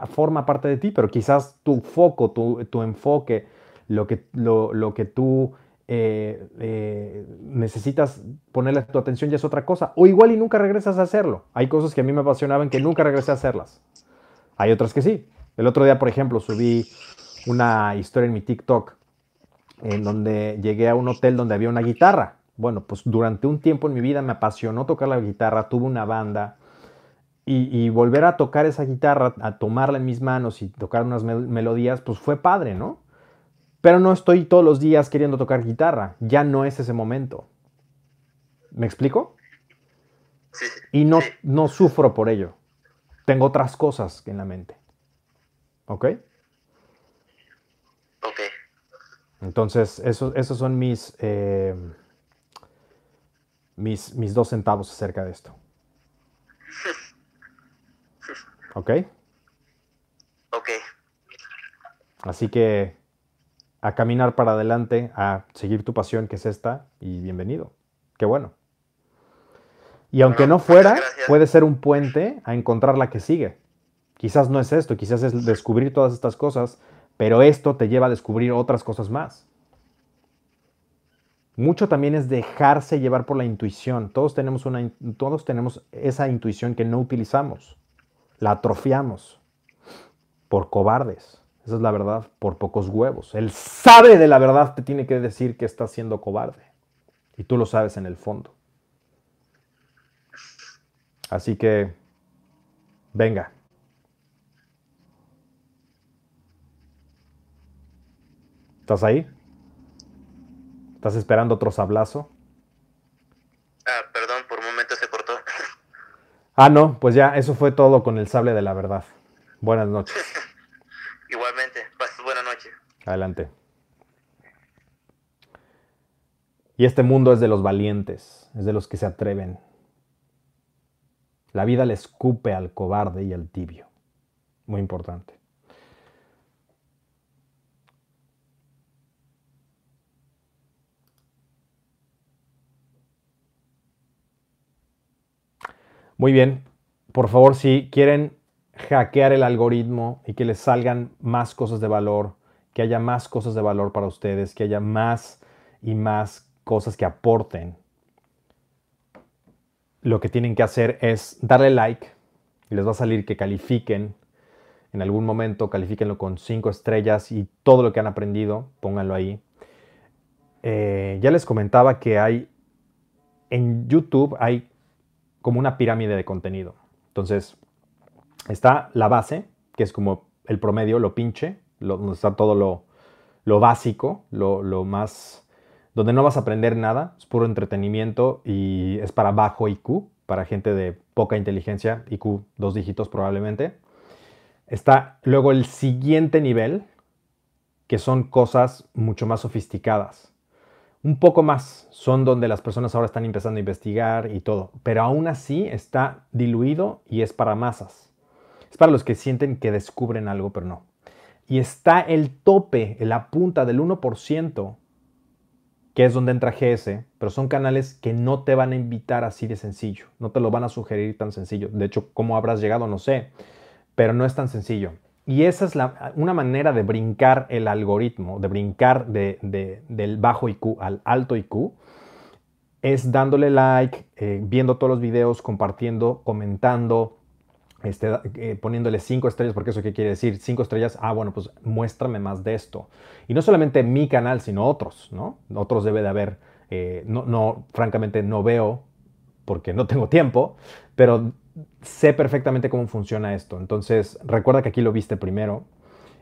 forma parte de ti, pero quizás tu foco, tu, tu enfoque, lo que, lo, lo que tú eh, eh, necesitas ponerle tu atención ya es otra cosa. O igual y nunca regresas a hacerlo. Hay cosas que a mí me apasionaban que nunca regresé a hacerlas. Hay otras que sí. El otro día, por ejemplo, subí una historia en mi TikTok en donde llegué a un hotel donde había una guitarra. Bueno, pues durante un tiempo en mi vida me apasionó tocar la guitarra, tuve una banda y, volver a tocar esa guitarra, a tomarla en mis manos y tocar unas melodías, pues fue padre, ¿no? Pero no estoy todos los días queriendo tocar guitarra. Ya no es ese momento. ¿Me explico? Sí, y no, no sufro por ello. Tengo otras cosas en la mente. ¿Ok? Ok. Entonces, eso, esos son mis, eh, mis, mis dos centavos acerca de esto. ¿Ok? Ok. Así que a caminar para adelante, a seguir tu pasión que es esta y bienvenido. Qué bueno. Y aunque no fuera, puede ser un puente a encontrar la que sigue. Quizás no es esto, quizás es descubrir todas estas cosas, pero esto te lleva a descubrir otras cosas más. Mucho también es dejarse llevar por la intuición. Todos tenemos, una, todos tenemos esa intuición que no utilizamos. La atrofiamos por cobardes. Esa es la verdad, por pocos huevos. Él sabe de la verdad, te tiene que decir que está siendo cobarde. Y tú lo sabes en el fondo. Así que, venga. ¿Estás ahí? ¿Estás esperando otro sablazo? Ah, perdón, por un momento se cortó. Ah, no, pues ya, eso fue todo con el sable de la verdad. Buenas noches. Igualmente, pases buena noche. Adelante. Y este mundo es de los valientes, es de los que se atreven. La vida le escupe al cobarde y al tibio. Muy importante. Muy bien. Por favor, si quieren hackear el algoritmo y que les salgan más cosas de valor, que haya más cosas de valor para ustedes, que haya más y más cosas que aporten. Lo que tienen que hacer es darle like y les va a salir que califiquen en algún momento, califíquenlo con cinco estrellas y todo lo que han aprendido, pónganlo ahí. Eh, ya les comentaba que hay en YouTube hay como una pirámide de contenido. Entonces, Está la base, que es como el promedio, lo pinche, donde está todo lo, básico, lo, más... donde no vas a aprender nada, es puro entretenimiento y es para bajo IQ, para gente de poca inteligencia, IQ dos dígitos probablemente. Está luego el siguiente nivel, que son cosas mucho más sofisticadas. Un poco más son donde las personas ahora están empezando a investigar y todo, pero aún así está diluido y es para masas. Es para los que sienten que descubren algo, pero no. Y está el tope, la punta del 1%, que es donde entra GS, pero son canales que no te van a invitar así de sencillo, no te lo van a sugerir tan sencillo. De hecho, cómo habrás llegado, no sé, pero no es tan sencillo. Y esa es una manera de brincar el algoritmo, de brincar del bajo IQ al alto IQ, es dándole like, eh, viendo todos los videos, compartiendo, comentando, este, eh, poniéndole cinco estrellas, porque eso qué quiere decir, cinco estrellas, ah, bueno, pues muéstrame más de esto. Y no solamente mi canal, sino otros, ¿no? Otros debe de haber, eh, no, no, francamente no veo porque no tengo tiempo, pero sé perfectamente cómo funciona esto. Entonces, recuerda que aquí lo viste primero.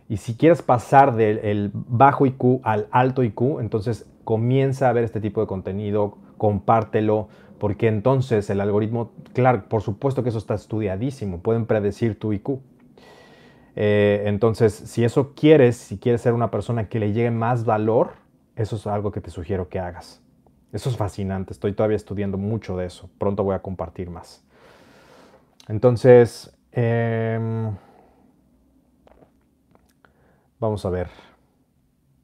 Y si quieres pasar del bajo IQ al alto IQ, entonces comienza a ver este tipo de contenido, compártelo, porque entonces el algoritmo, claro, por supuesto que eso está estudiadísimo, pueden predecir tu IQ. Eh, entonces, si eso quieres, si quieres ser una persona que le llegue más valor, eso es algo que te sugiero que hagas. Eso es fascinante, estoy todavía estudiando mucho de eso, pronto voy a compartir más. Entonces, em, vamos a ver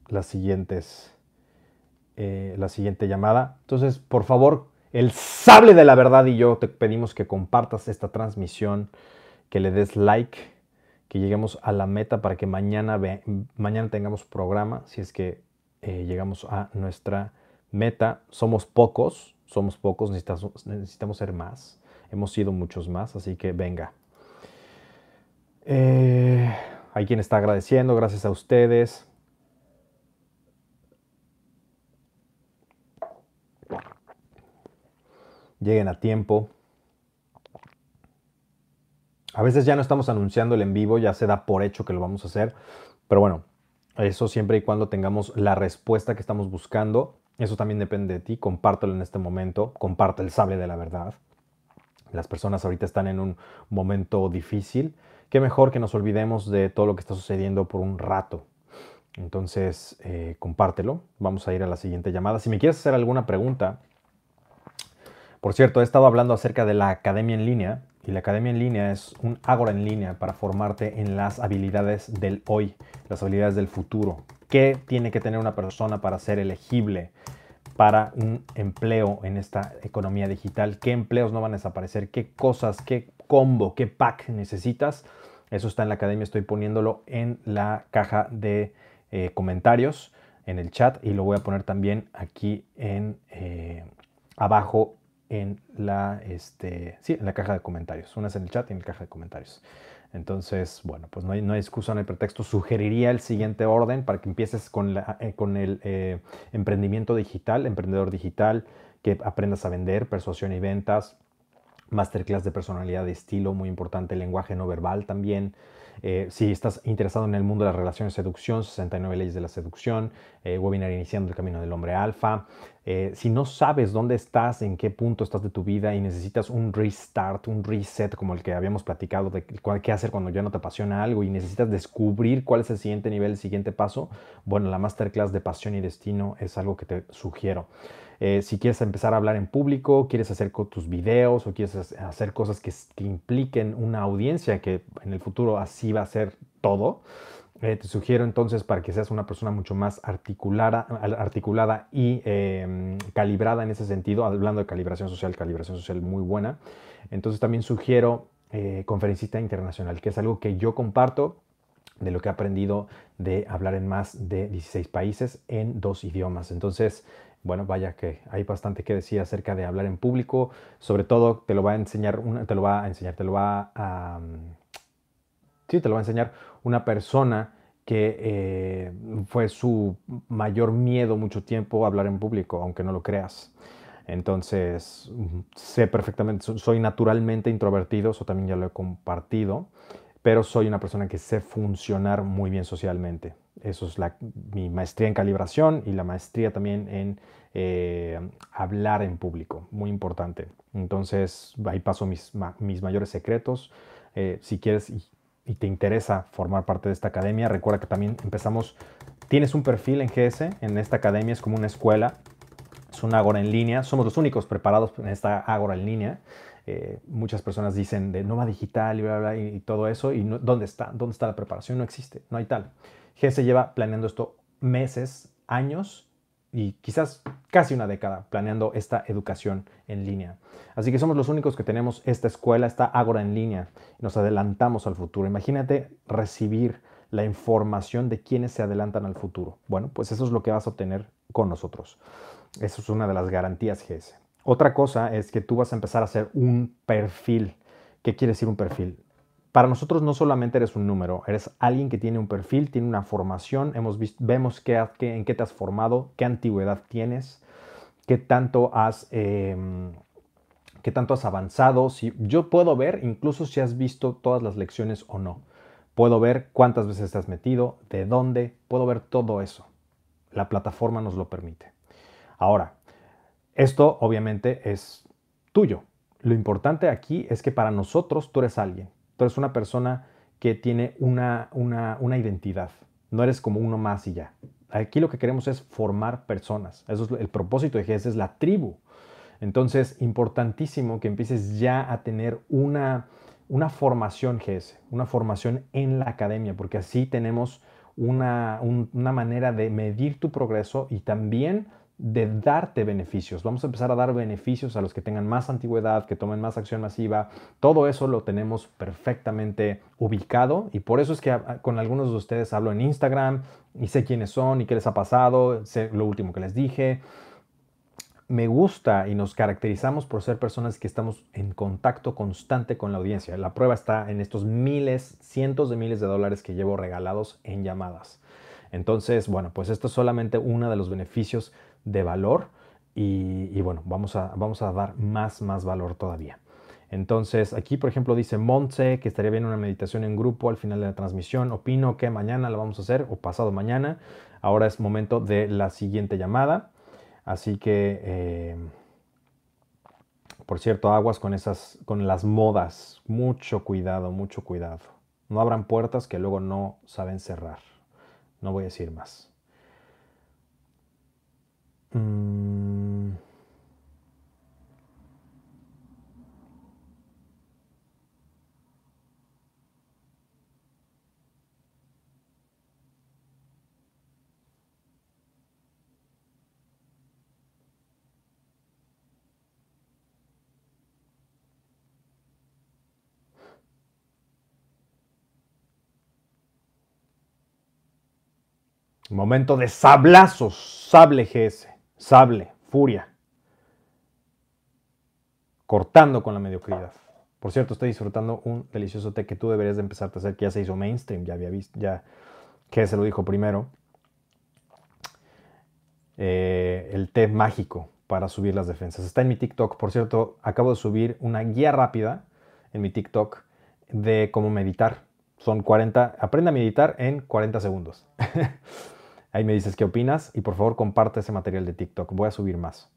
las siguientes, eh, la siguiente llamada. Entonces, por favor, el sable de la verdad y yo te pedimos que compartas esta transmisión, que le des like, que lleguemos a la meta para que mañana, mañana tengamos programa, si es que eh, llegamos a nuestra meta. Somos pocos, somos pocos, necesitamos, ser más. Hemos sido muchos más, así que venga. Eh, hay quien está agradeciendo, gracias a ustedes. Lleguen a tiempo. A veces ya no estamos anunciando el en vivo, ya se da por hecho que lo vamos a hacer. Pero bueno, eso siempre y cuando tengamos la respuesta que estamos buscando. Eso también depende de ti. Compártelo en este momento. Comparte el sable de la verdad las personas ahorita están en un momento difícil, qué mejor que nos olvidemos de todo lo que está sucediendo por un rato. Entonces, eh, compártelo. Vamos a ir a la siguiente llamada. Si me quieres hacer alguna pregunta, por cierto, he estado hablando acerca de la academia en línea y la academia en línea es un ágora en línea para formarte en las habilidades del hoy, las habilidades del futuro. ¿Qué tiene que tener una persona para ser elegible? para un empleo en esta economía digital, qué empleos no van a desaparecer, qué cosas, qué combo, qué pack necesitas. Eso está en la academia, estoy poniéndolo en la caja de eh, comentarios, en el chat y lo voy a poner también aquí en eh, abajo en la, este, sí, en la caja de comentarios. Una es en el chat y en la caja de comentarios. Entonces, bueno, pues no hay, no hay excusa, no hay pretexto. Sugeriría el siguiente orden para que empieces con, eh, con el eh, emprendimiento digital, emprendedor digital, que aprendas a vender, persuasión y ventas, masterclass de personalidad de estilo, muy importante, lenguaje no verbal también, eh, si estás interesado en el mundo de las relaciones seducción, 69 leyes de la seducción, eh, webinar iniciando el camino del hombre alfa. Eh, si no sabes dónde estás, en qué punto estás de tu vida y necesitas un restart, un reset como el que habíamos platicado de qué hacer cuando ya no te apasiona algo y necesitas descubrir cuál es el siguiente nivel, el siguiente paso, bueno, la masterclass de pasión y destino es algo que te sugiero. Eh, si quieres empezar a hablar en público, quieres hacer tus videos o quieres hacer cosas que, impliquen una audiencia, que en el futuro así va a ser todo, eh, te sugiero entonces para que seas una persona mucho más articulada, articulada y em, calibrada en ese sentido, hablando de calibración social, calibración social muy buena. Entonces también sugiero eh, conferencista internacional, que es algo que yo comparto de lo que he aprendido de hablar en más de 16 países en dos idiomas. Entonces, bueno, vaya que hay bastante que decir acerca de hablar en público. Sobre todo te lo va a enseñar, una, te lo va a enseñar, te lo va a... Mm, sí, te lo va a enseñar una persona que eh, fue su mayor miedo mucho tiempo hablar en público, aunque no lo creas. Entonces, sé perfectamente, soy naturalmente introvertido, eso también ya lo he compartido, pero soy una persona que sé funcionar muy bien socialmente. Eso es mi maestría en calibración y la maestría también en eh, hablar en público, muy importante. Entonces, ahí paso mis, mis mayores secretos. Eh, si quieres y, te interesa formar parte de esta academia, recuerda que también empezamos, tienes un perfil en GS, en esta academia es como una escuela preparamos una agora en línea. Somos los únicos preparados en esta agora en línea. Eh, muchas personas dicen de Nova Digital y, bla, bla, y, todo eso. ¿Y dónde está? ¿Dónde está la preparación? No existe, no hay tal. GS lleva planeando esto meses, años y quizás casi una década planeando esta educación en línea. Así que somos los únicos que tenemos esta escuela, esta Ágora en línea. Nos adelantamos al futuro. Imagínate recibir la información de quienes se adelantan al futuro. Bueno, pues eso es lo que vas a obtener con nosotros. Eso es una de las garantías GS. Otra cosa es que tú vas a empezar a hacer un perfil. ¿Qué quiere decir un perfil? Para nosotros no solamente eres un número, eres alguien que tiene un perfil, tiene una formación, vemos qué, en qué te has formado, qué antigüedad tienes, qué tanto has, em, qué tanto has avanzado. Si, yo puedo ver incluso si has visto todas las lecciones o no. Puedo ver cuántas veces te has metido, de dónde, puedo ver todo eso. La plataforma nos lo permite. Ahora, esto obviamente es tuyo. Lo importante aquí es que para nosotros tú eres alguien. Tú eres una persona que tiene una, una, identidad. No eres como uno más y ya. Aquí lo que queremos es formar personas. Eso es el propósito de GES, es la tribu. Entonces, importantísimo que empieces ya a tener una, una formación GS, una formación en la academia, porque así tenemos una, una manera de medir tu progreso y también de darte beneficios. Vamos a empezar a dar beneficios a los que tengan más antigüedad, que tomen más acción masiva. Todo eso lo tenemos perfectamente ubicado y por eso es que ah, con algunos de ustedes hablo en Instagram y sé quiénes son y qué les ha pasado, sé lo último que les dije. Me gusta y nos caracterizamos por ser personas que estamos en contacto constante con la audiencia. La prueba está en estos miles, cientos de miles de dólares que llevo regalados en llamadas. Entonces, bueno, pues esto es solamente uno de los beneficios de valor y, bueno, vamos a, vamos a dar más, más valor todavía. Entonces, aquí, por ejemplo, dice Montse que estaría bien una meditación en grupo al final de la transmisión. Opino que mañana la vamos a hacer o pasado mañana. Ahora es momento de la siguiente llamada. Así que, eh, por cierto, aguas con esas, con las modas. Mucho cuidado, mucho cuidado. No abran puertas que luego no saben cerrar. No voy a decir más. Mm. Momento de sablazos, sable GS sable, furia, cortando con la mediocridad. Por cierto, estoy disfrutando un delicioso té que tú deberías de empezar a hacer, que ya se hizo mainstream, ya había visto, ya que se lo dijo primero. Eh, el té mágico para subir las defensas. Está en mi TikTok. Por cierto, acabo de subir una guía rápida en mi TikTok de cómo meditar. Son 40, aprende a meditar en 40 segundos. Ahí me dices qué opinas y por favor comparte ese material de TikTok. Voy a subir más.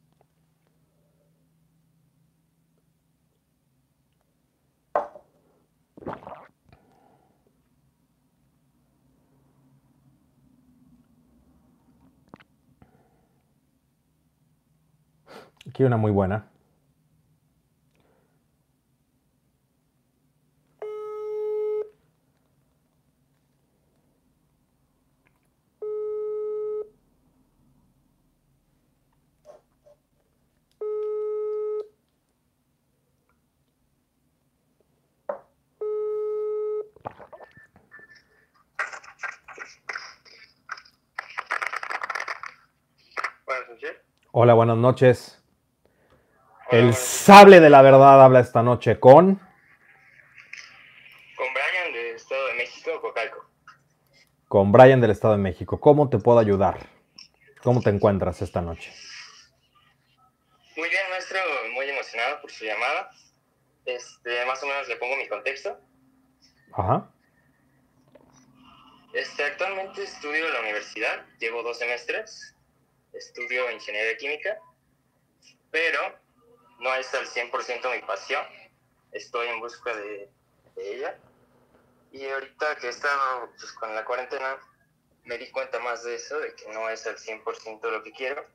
Aquí una muy buena. Hola, buenas noches. el sable de la verdad habla esta noche con... Con Brian del Estado de México, Cocalco. Con Brian del Estado de México. ¿Cómo te puedo ayudar? ¿Cómo te encuentras esta noche? Muy bien, maestro. Muy emocionado por su llamada. Este, más o menos le pongo mi contexto. Ajá. Este, actualmente estudio en la universidad. Llevo dos semestres estudio ingeniería química, pero no es al 100% mi pasión. Estoy en busca de, ella. Y ahorita que he estado pues, con la cuarentena, me di cuenta más de eso, de que no es al 100% lo que quiero.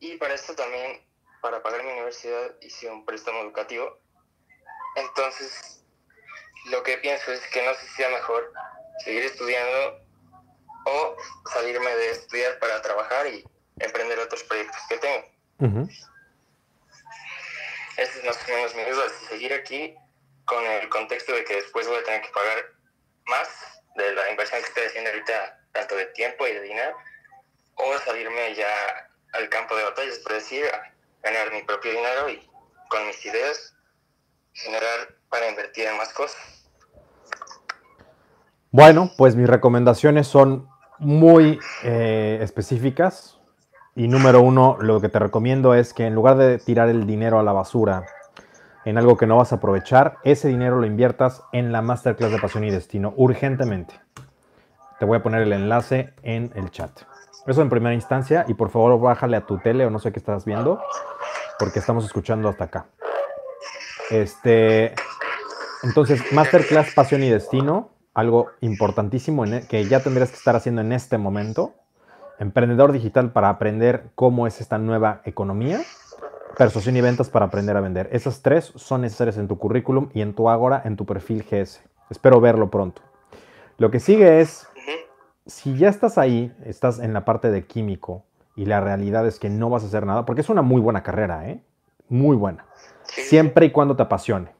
Y para esto también, para pagar mi universidad, hice un préstamo educativo. Entonces, lo que pienso es que no sé si sea mejor seguir estudiando o salirme de estudiar para trabajar y emprender otros proyectos que tengo. Uh es más o menos mi duda, si seguir aquí con el contexto de que después voy a tener que pagar más de la inversión que estoy haciendo ahorita, tanto de tiempo y de dinero, o salirme ya al campo de batallas, por decir, ganar mi propio dinero y con mis ideas generar para invertir en más cosas. Bueno, pues mis recomendaciones son muy eh, específicas. Y número uno, lo que te recomiendo es que en lugar de tirar el dinero a la basura en algo que no vas a aprovechar, ese dinero lo inviertas en la Masterclass de Pasión y Destino urgentemente. Te voy a poner el enlace en el chat. Eso en primera instancia y por favor bájale a tu tele o no sé qué estás viendo porque estamos escuchando hasta acá. Este, entonces, Masterclass Pasión y Destino, algo importantísimo e, que ya tendrías que estar haciendo en este momento. Emprendedor digital para aprender cómo es esta nueva economía. Persuasión y ventas para aprender a vender. Esas tres son necesarias en tu currículum y en tu Agora, en tu perfil GS. Espero verlo pronto. Lo que sigue es, si ya estás ahí, estás en la parte de químico y la realidad es que no vas a hacer nada, porque es una muy buena carrera, ¿eh? Muy buena. Siempre y cuando te apasione.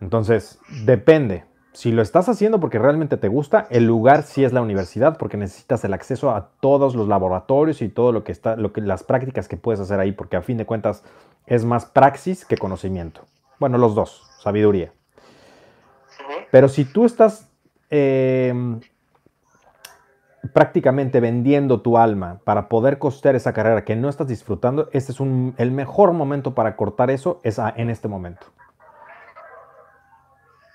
Entonces, depende. Si lo estás haciendo porque realmente te gusta, el lugar sí es la universidad porque necesitas el acceso a todos los laboratorios y todo lo que está, lo que, las prácticas que puedes hacer ahí, porque a fin de cuentas es más praxis que conocimiento. Bueno, los dos, sabiduría. Pero si tú estás em, prácticamente vendiendo tu alma para poder costear esa carrera que no estás disfrutando, este es un, el mejor momento para cortar eso es en este momento.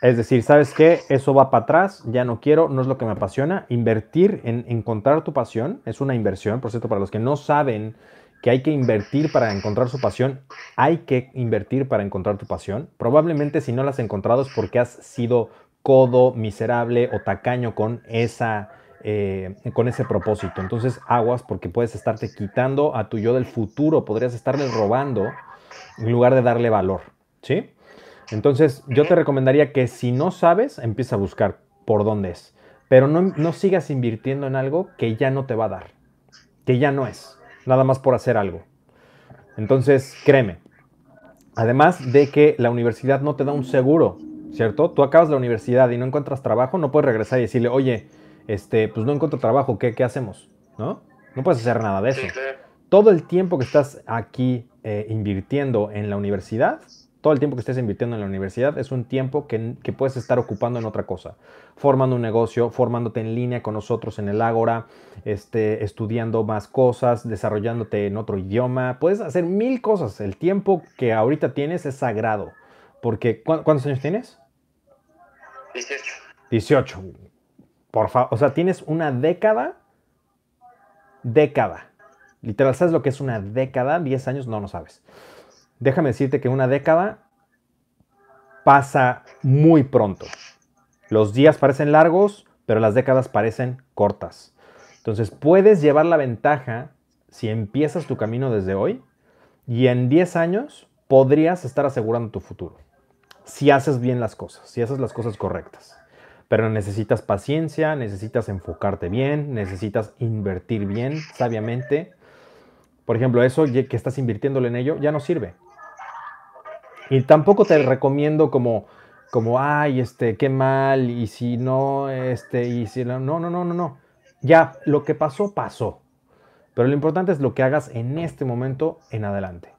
Es decir, ¿sabes qué? Eso va para atrás, ya no quiero, no es lo que me apasiona. Invertir en encontrar tu pasión es una inversión, por cierto, para los que no saben que hay que invertir para encontrar su pasión, hay que invertir para encontrar tu pasión. Probablemente si no la has encontrado es porque has sido codo, miserable o tacaño con, esa, eh, con ese propósito. Entonces aguas porque puedes estarte quitando a tu yo del futuro, podrías estarle robando en lugar de darle valor. ¿Sí? Entonces, yo te recomendaría que si no sabes, empieza a buscar por dónde es. Pero no, sigas invirtiendo en algo que ya no te va a dar, que ya no es, nada más por hacer algo. Entonces, créeme, además de que la universidad no te da un seguro, ¿cierto? Tú acabas la universidad y no encuentras trabajo, no puedes regresar y decirle, oye, este, pues no encuentro trabajo, ¿qué, hacemos? ¿No? No puedes hacer nada de eso. Todo el tiempo que estás aquí eh, invirtiendo en la universidad, todo el tiempo que estés invirtiendo en la universidad es un tiempo que, puedes estar ocupando en otra cosa, formando un negocio, formándote en línea con nosotros en el Ágora, este, estudiando más cosas, desarrollándote en otro idioma. Puedes hacer mil cosas. El tiempo que ahorita tienes es sagrado. Porque, ¿cuántos años tienes? 18. 18. Por favor, o sea, tienes una década. Década. Literal, ¿sabes lo que es una década? 10 años, no, no sabes déjame decirte que una década pasa muy pronto. Los días parecen largos, pero las décadas parecen cortas. Entonces puedes llevar la ventaja si empiezas tu camino desde hoy y en 10 años podrías estar asegurando tu futuro. Si haces bien las cosas, si haces las cosas correctas. Pero necesitas paciencia, necesitas enfocarte bien, necesitas invertir bien, sabiamente. Por ejemplo, eso que estás invirtiéndole en ello ya no sirve. Y tampoco te recomiendo como, como, ay, este, qué mal, y si no, este, y si no, no, no, no, no. Ya, lo que pasó, pasó. Pero lo importante es lo que hagas en este momento en adelante.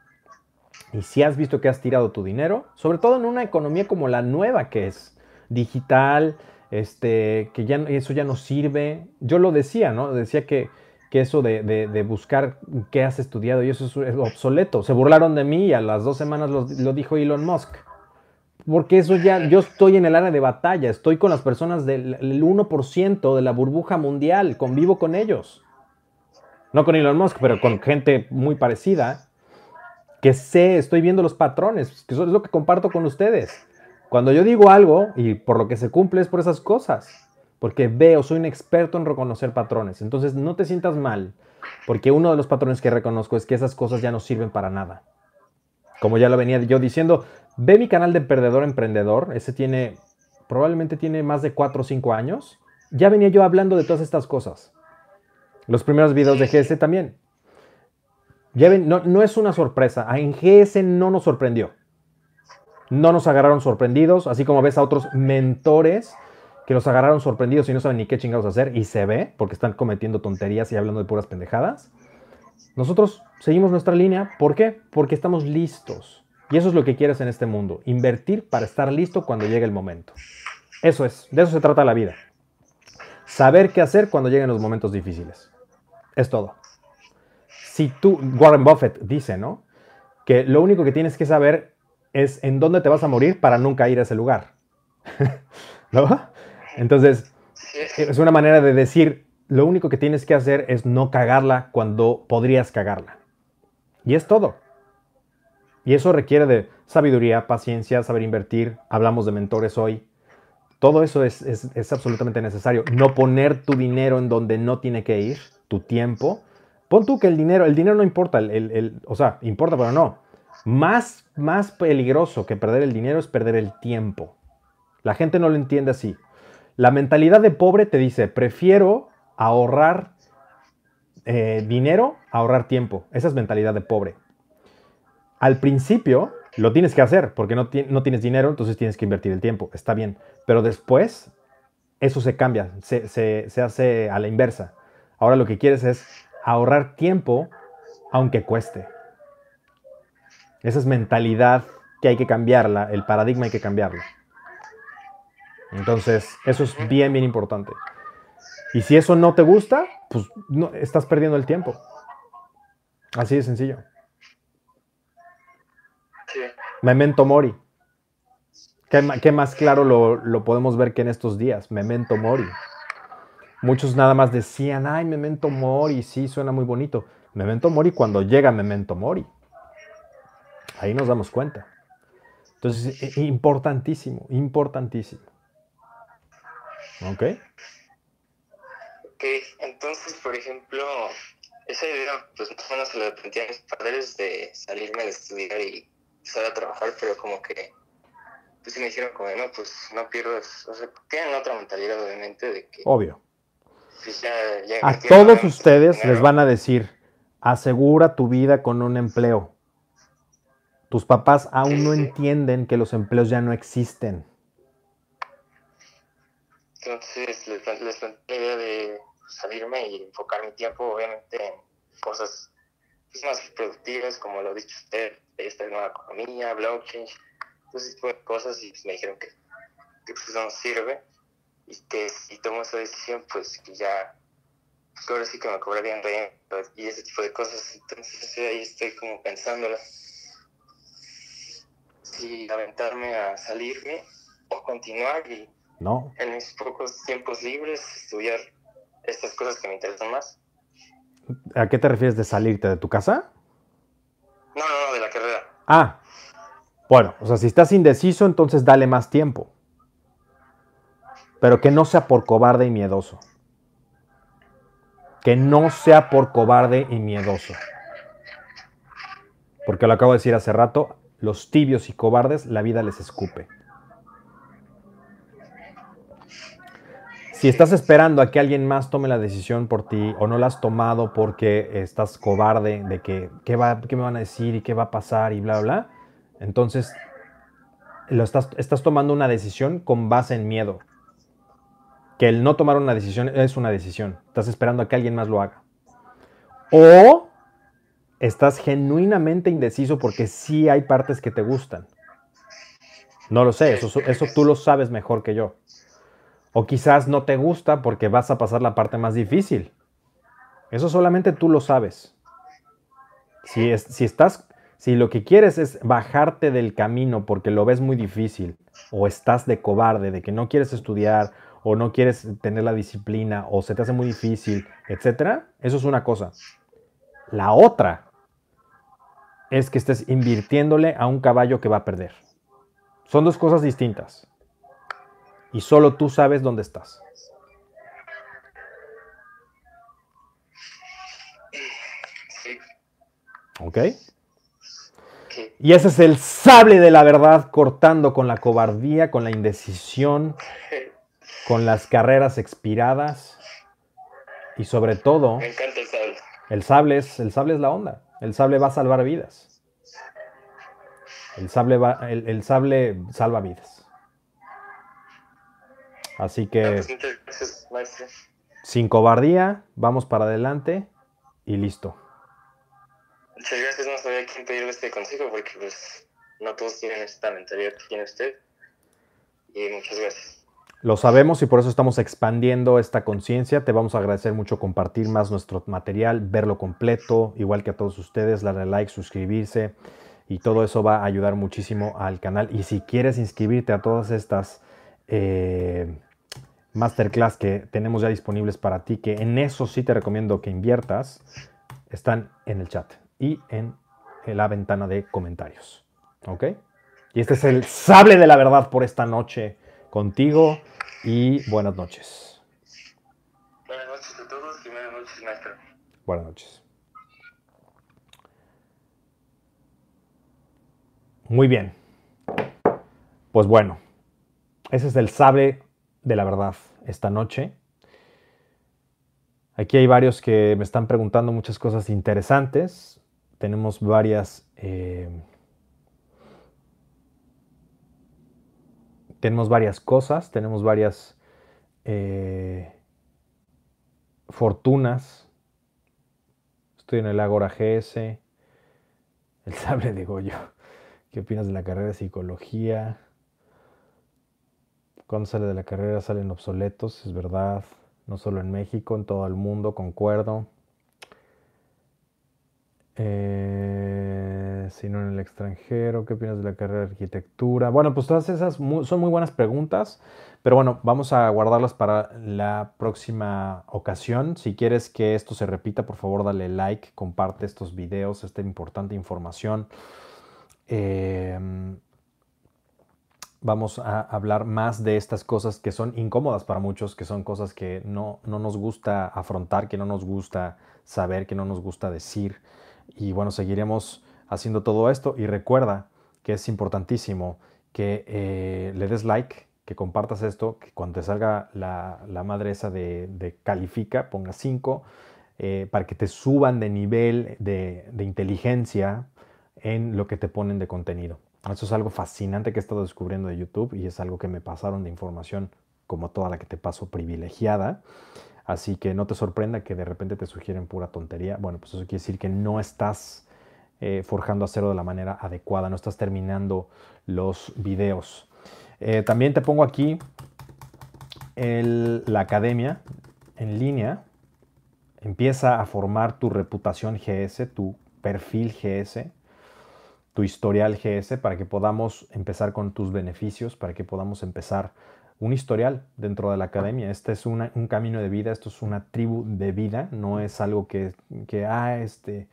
Y si has visto que has tirado tu dinero, sobre todo en una economía como la nueva que es digital, este, que ya eso ya no sirve. Yo lo decía, ¿no? Decía que que eso de, buscar qué has estudiado y eso es, obsoleto. Se burlaron de mí y a las dos semanas lo, dijo Elon Musk. Porque eso ya, yo estoy en el área de batalla, estoy con las personas del 1% de la burbuja mundial, convivo con ellos. No con Elon Musk, pero con gente muy parecida, que sé, estoy viendo los patrones, que eso es lo que comparto con ustedes. Cuando yo digo algo y por lo que se cumple es por esas cosas. Porque veo, soy un experto en reconocer patrones. Entonces no te sientas mal, porque uno de los patrones que reconozco es que esas cosas ya no sirven para nada. Como ya lo venía yo diciendo, ve mi canal de Perdedor Emprendedor, ese tiene, probablemente tiene más de 4 o 5 años. Ya venía yo hablando de todas estas cosas. Los primeros videos de GS también. Ya ven, no, no es una sorpresa, en GS no nos sorprendió. No nos agarraron sorprendidos, así como ves a otros mentores que los agarraron sorprendidos y no saben ni qué chingados hacer, y se ve, porque están cometiendo tonterías y hablando de puras pendejadas. Nosotros seguimos nuestra línea, ¿por qué? Porque estamos listos. Y eso es lo que quieres en este mundo, invertir para estar listo cuando llegue el momento. Eso es, de eso se trata la vida. Saber qué hacer cuando lleguen los momentos difíciles. Es todo. Si tú, Warren Buffett dice, ¿no? Que lo único que tienes que saber es en dónde te vas a morir para nunca ir a ese lugar. ¿No? Entonces, es una manera de decir, lo único que tienes que hacer es no cagarla cuando podrías cagarla. Y es todo. Y eso requiere de sabiduría, paciencia, saber invertir. Hablamos de mentores hoy. Todo eso es, absolutamente necesario. No poner tu dinero en donde no tiene que ir, tu tiempo. Pon tú que el dinero, el dinero no importa, el, o sea, importa, pero no. Más, más peligroso que perder el dinero es perder el tiempo. La gente no lo entiende así. La mentalidad de pobre te dice, prefiero ahorrar eh, dinero ahorrar tiempo. Esa es mentalidad de pobre. Al principio lo tienes que hacer porque no, no tienes dinero, entonces tienes que invertir el tiempo. Está bien. Pero después eso se cambia, se, se hace a la inversa. Ahora lo que quieres es ahorrar tiempo aunque cueste. Esa es mentalidad que hay que cambiarla, el paradigma hay que cambiarlo. Entonces, eso es bien, bien importante. Y si eso no te gusta, pues no, estás perdiendo el tiempo. Así de sencillo. Memento Mori. ¿Qué, más claro lo, lo, podemos ver que en estos días? Memento Mori. Muchos nada más decían, ay, Memento Mori, sí, suena muy bonito. Memento Mori cuando llega Memento Mori. Ahí nos damos cuenta. Entonces, importantísimo, importantísimo. Ok. Ok, entonces, por ejemplo, esa idea, pues más o menos se la planteé a mis padres de salirme de estudiar y empezar a trabajar, pero como que, pues sí me dijeron como, no, pues no pierdas, o sea, tienen otra mentalidad obviamente de que... Obvio. Pues, a todos ustedes les van a decir, asegura tu vida con un empleo. Tus papás aún no entienden que los empleos ya no existen. Entonces les, les la idea de salirme y enfocar mi tiempo, obviamente, en cosas pues, más productivas, como lo ha dicho usted, esta nueva economía, blockchain, todo ese tipo de cosas, y pues, me dijeron que, que pues, no sirve, y que si tomo esa decisión, pues que ya, pues ahora sí que me cobrarían renta y ese tipo de cosas, entonces ahí estoy como pensándola. Si aventarme a salirme o continuar y no. En mis pocos tiempos libres, estudiar estas cosas que me interesan más. ¿A qué te refieres de salirte de tu casa? No, no, no, de la carrera. Ah, bueno, o sea, si estás indeciso, entonces dale más tiempo. Pero que no sea por cobarde y miedoso. Que no sea por cobarde y miedoso. Porque lo acabo de decir hace rato, los tibios y cobardes, la vida les escupe. Si estás esperando a que alguien más tome la decisión por ti o no la has tomado porque estás cobarde de que qué, va, qué me van a decir y qué va a pasar y bla, bla, entonces lo estás, estás tomando una decisión con base en miedo. Que el no tomar una decisión es una decisión. Estás esperando a que alguien más lo haga. O estás genuinamente indeciso porque sí hay partes que te gustan. No lo sé, eso, eso tú lo sabes mejor que yo. O quizás no te gusta porque vas a pasar la parte más difícil. Eso solamente tú lo sabes. Si, es, si estás, si lo que quieres es bajarte del camino porque lo ves muy difícil, o estás de cobarde, de que no quieres estudiar, o no quieres tener la disciplina, o se te hace muy difícil, etcétera, eso es una cosa. La otra es que estés invirtiéndole a un caballo que va a perder. Son dos cosas distintas y solo tú sabes dónde estás. ¿Ok? Y ese es el sable de la verdad cortando con la cobardía, con la indecisión, con las carreras expiradas y sobre todo... El sable. Es, el sable es la onda. El sable va a salvar vidas. El sable, va, el sable salva vidas. Así que... Pues, sin cobardía, vamos para adelante y listo. Muchas gracias, no sabía quién pedirle este consejo porque pues no todos tienen esta mentalidad que tiene usted. Y muchas gracias. Lo sabemos y por eso estamos expandiendo esta conciencia. Te vamos a agradecer mucho compartir más nuestro material, verlo completo, igual que a todos ustedes, darle like, suscribirse y todo eso va a ayudar muchísimo al canal. Y si quieres inscribirte a todas estas eh, masterclass que tenemos ya disponibles para ti, que en eso sí te recomiendo que inviertas, están en el chat y en la ventana de comentarios. ¿Ok? Y este es el sable de la verdad por esta noche contigo y buenas noches. Buenas noches a todos y buenas noches, maestro. Buenas noches. Muy bien. Pues bueno, ese es el sable de la verdad esta noche. Aquí hay varios que me están preguntando muchas cosas interesantes tenemos varias... Eh, tenemos varias cosas, tenemos varias eh, fortunas. Estoy en el Agora GS, el sable de Goyo. ¿Qué opinas de la carrera de psicología? Cuando sale de la carrera salen obsoletos, es verdad. No solo en México, en todo el mundo, concuerdo. Eh, sino en el extranjero, ¿qué opinas de la carrera de arquitectura? Bueno, pues todas esas son muy buenas preguntas, pero bueno, vamos a guardarlas para la próxima ocasión. Si quieres que esto se repita, por favor dale like, comparte estos videos, esta importante información. Em, vamos a hablar más de estas cosas que son incómodas para muchos, que son cosas que no, no nos gusta afrontar, que no nos gusta saber, que no nos gusta decir. Y bueno, seguiremos haciendo todo esto. Y recuerda que es importantísimo que eh, le des like, que compartas esto, que cuando te salga la, madre esa de, califica, ponga 5, eh, para que te suban de nivel de, de, inteligencia en lo que te ponen de contenido. Eso es algo fascinante que he estado descubriendo de YouTube y es algo que me pasaron de información como toda la que te paso privilegiada. Así que no te sorprenda que de repente te sugieren pura tontería. Bueno, pues eso quiere decir que no estás eh, forjando acero de la manera adecuada, no estás terminando los videos. Eh, también te pongo aquí la academia en línea. Empieza a formar tu reputación GS, tu perfil GS, tu historial GS para que podamos empezar con tus beneficios, para que podamos empezar un historial dentro de la academia. Este es un camino de vida, esto es una tribu de vida, no es algo que, que, ah, este,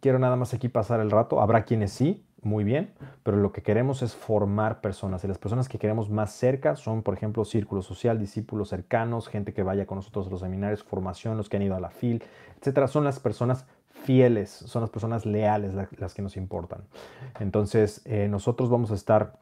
quiero nada más aquí pasar el rato. Habrá quienes sí, muy bien, pero lo que queremos es formar personas. Y las personas que queremos más cerca son, por ejemplo, círculo social, discípulos cercanos, gente que vaya con nosotros a los seminarios, formación, los que han ido a la FIL, etcétera. Son las personas fieles, son las personas leales las que nos importan. Entonces, eh, nosotros vamos a estar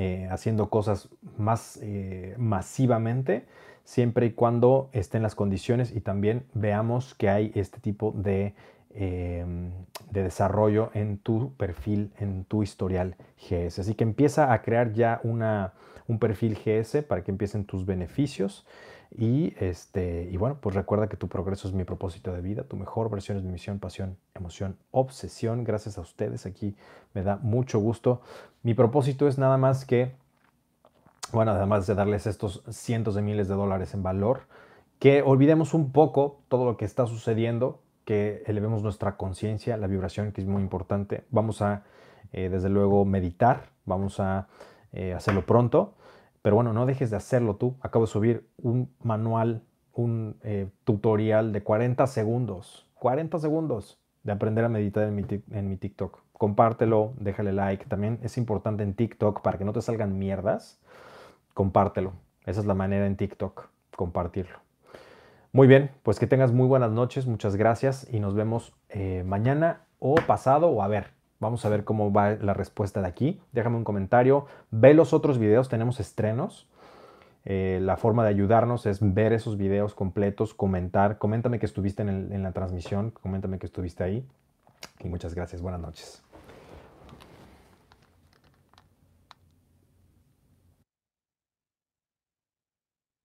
eh, haciendo cosas más eh, masivamente, siempre y cuando estén las condiciones y también veamos que hay este tipo de, em, de desarrollo en tu perfil, en tu historial GS. Así que empieza a crear ya una, un perfil GS para que empiecen tus beneficios. Y, este, y bueno, pues recuerda que tu progreso es mi propósito de vida, tu mejor versión es mi misión, pasión, emoción, obsesión. Gracias a ustedes, aquí me da mucho gusto. Mi propósito es nada más que, bueno, además de darles estos cientos de miles de dólares en valor, que olvidemos un poco todo lo que está sucediendo, que elevemos nuestra conciencia, la vibración, que es muy importante. Vamos a, eh, desde luego, meditar, vamos a eh, hacerlo pronto pero bueno, no dejes de hacerlo tú. Acabo de subir un manual, un eh, tutorial de 40 segundos. 40 segundos de aprender a meditar en mi, en mi TikTok. Compártelo, déjale like. También es importante en TikTok para que no te salgan mierdas. Compártelo. Esa es la manera en TikTok, compartirlo. Muy bien, pues que tengas muy buenas noches, muchas gracias y nos vemos eh, mañana o pasado o a ver. Vamos a ver cómo va la respuesta de aquí. Déjame un comentario. Ve los otros videos, tenemos estrenos. Eh, la forma de ayudarnos es ver esos videos completos, comentar. Coméntame que estuviste en, en la transmisión, coméntame que estuviste ahí. Y muchas gracias. Buenas noches.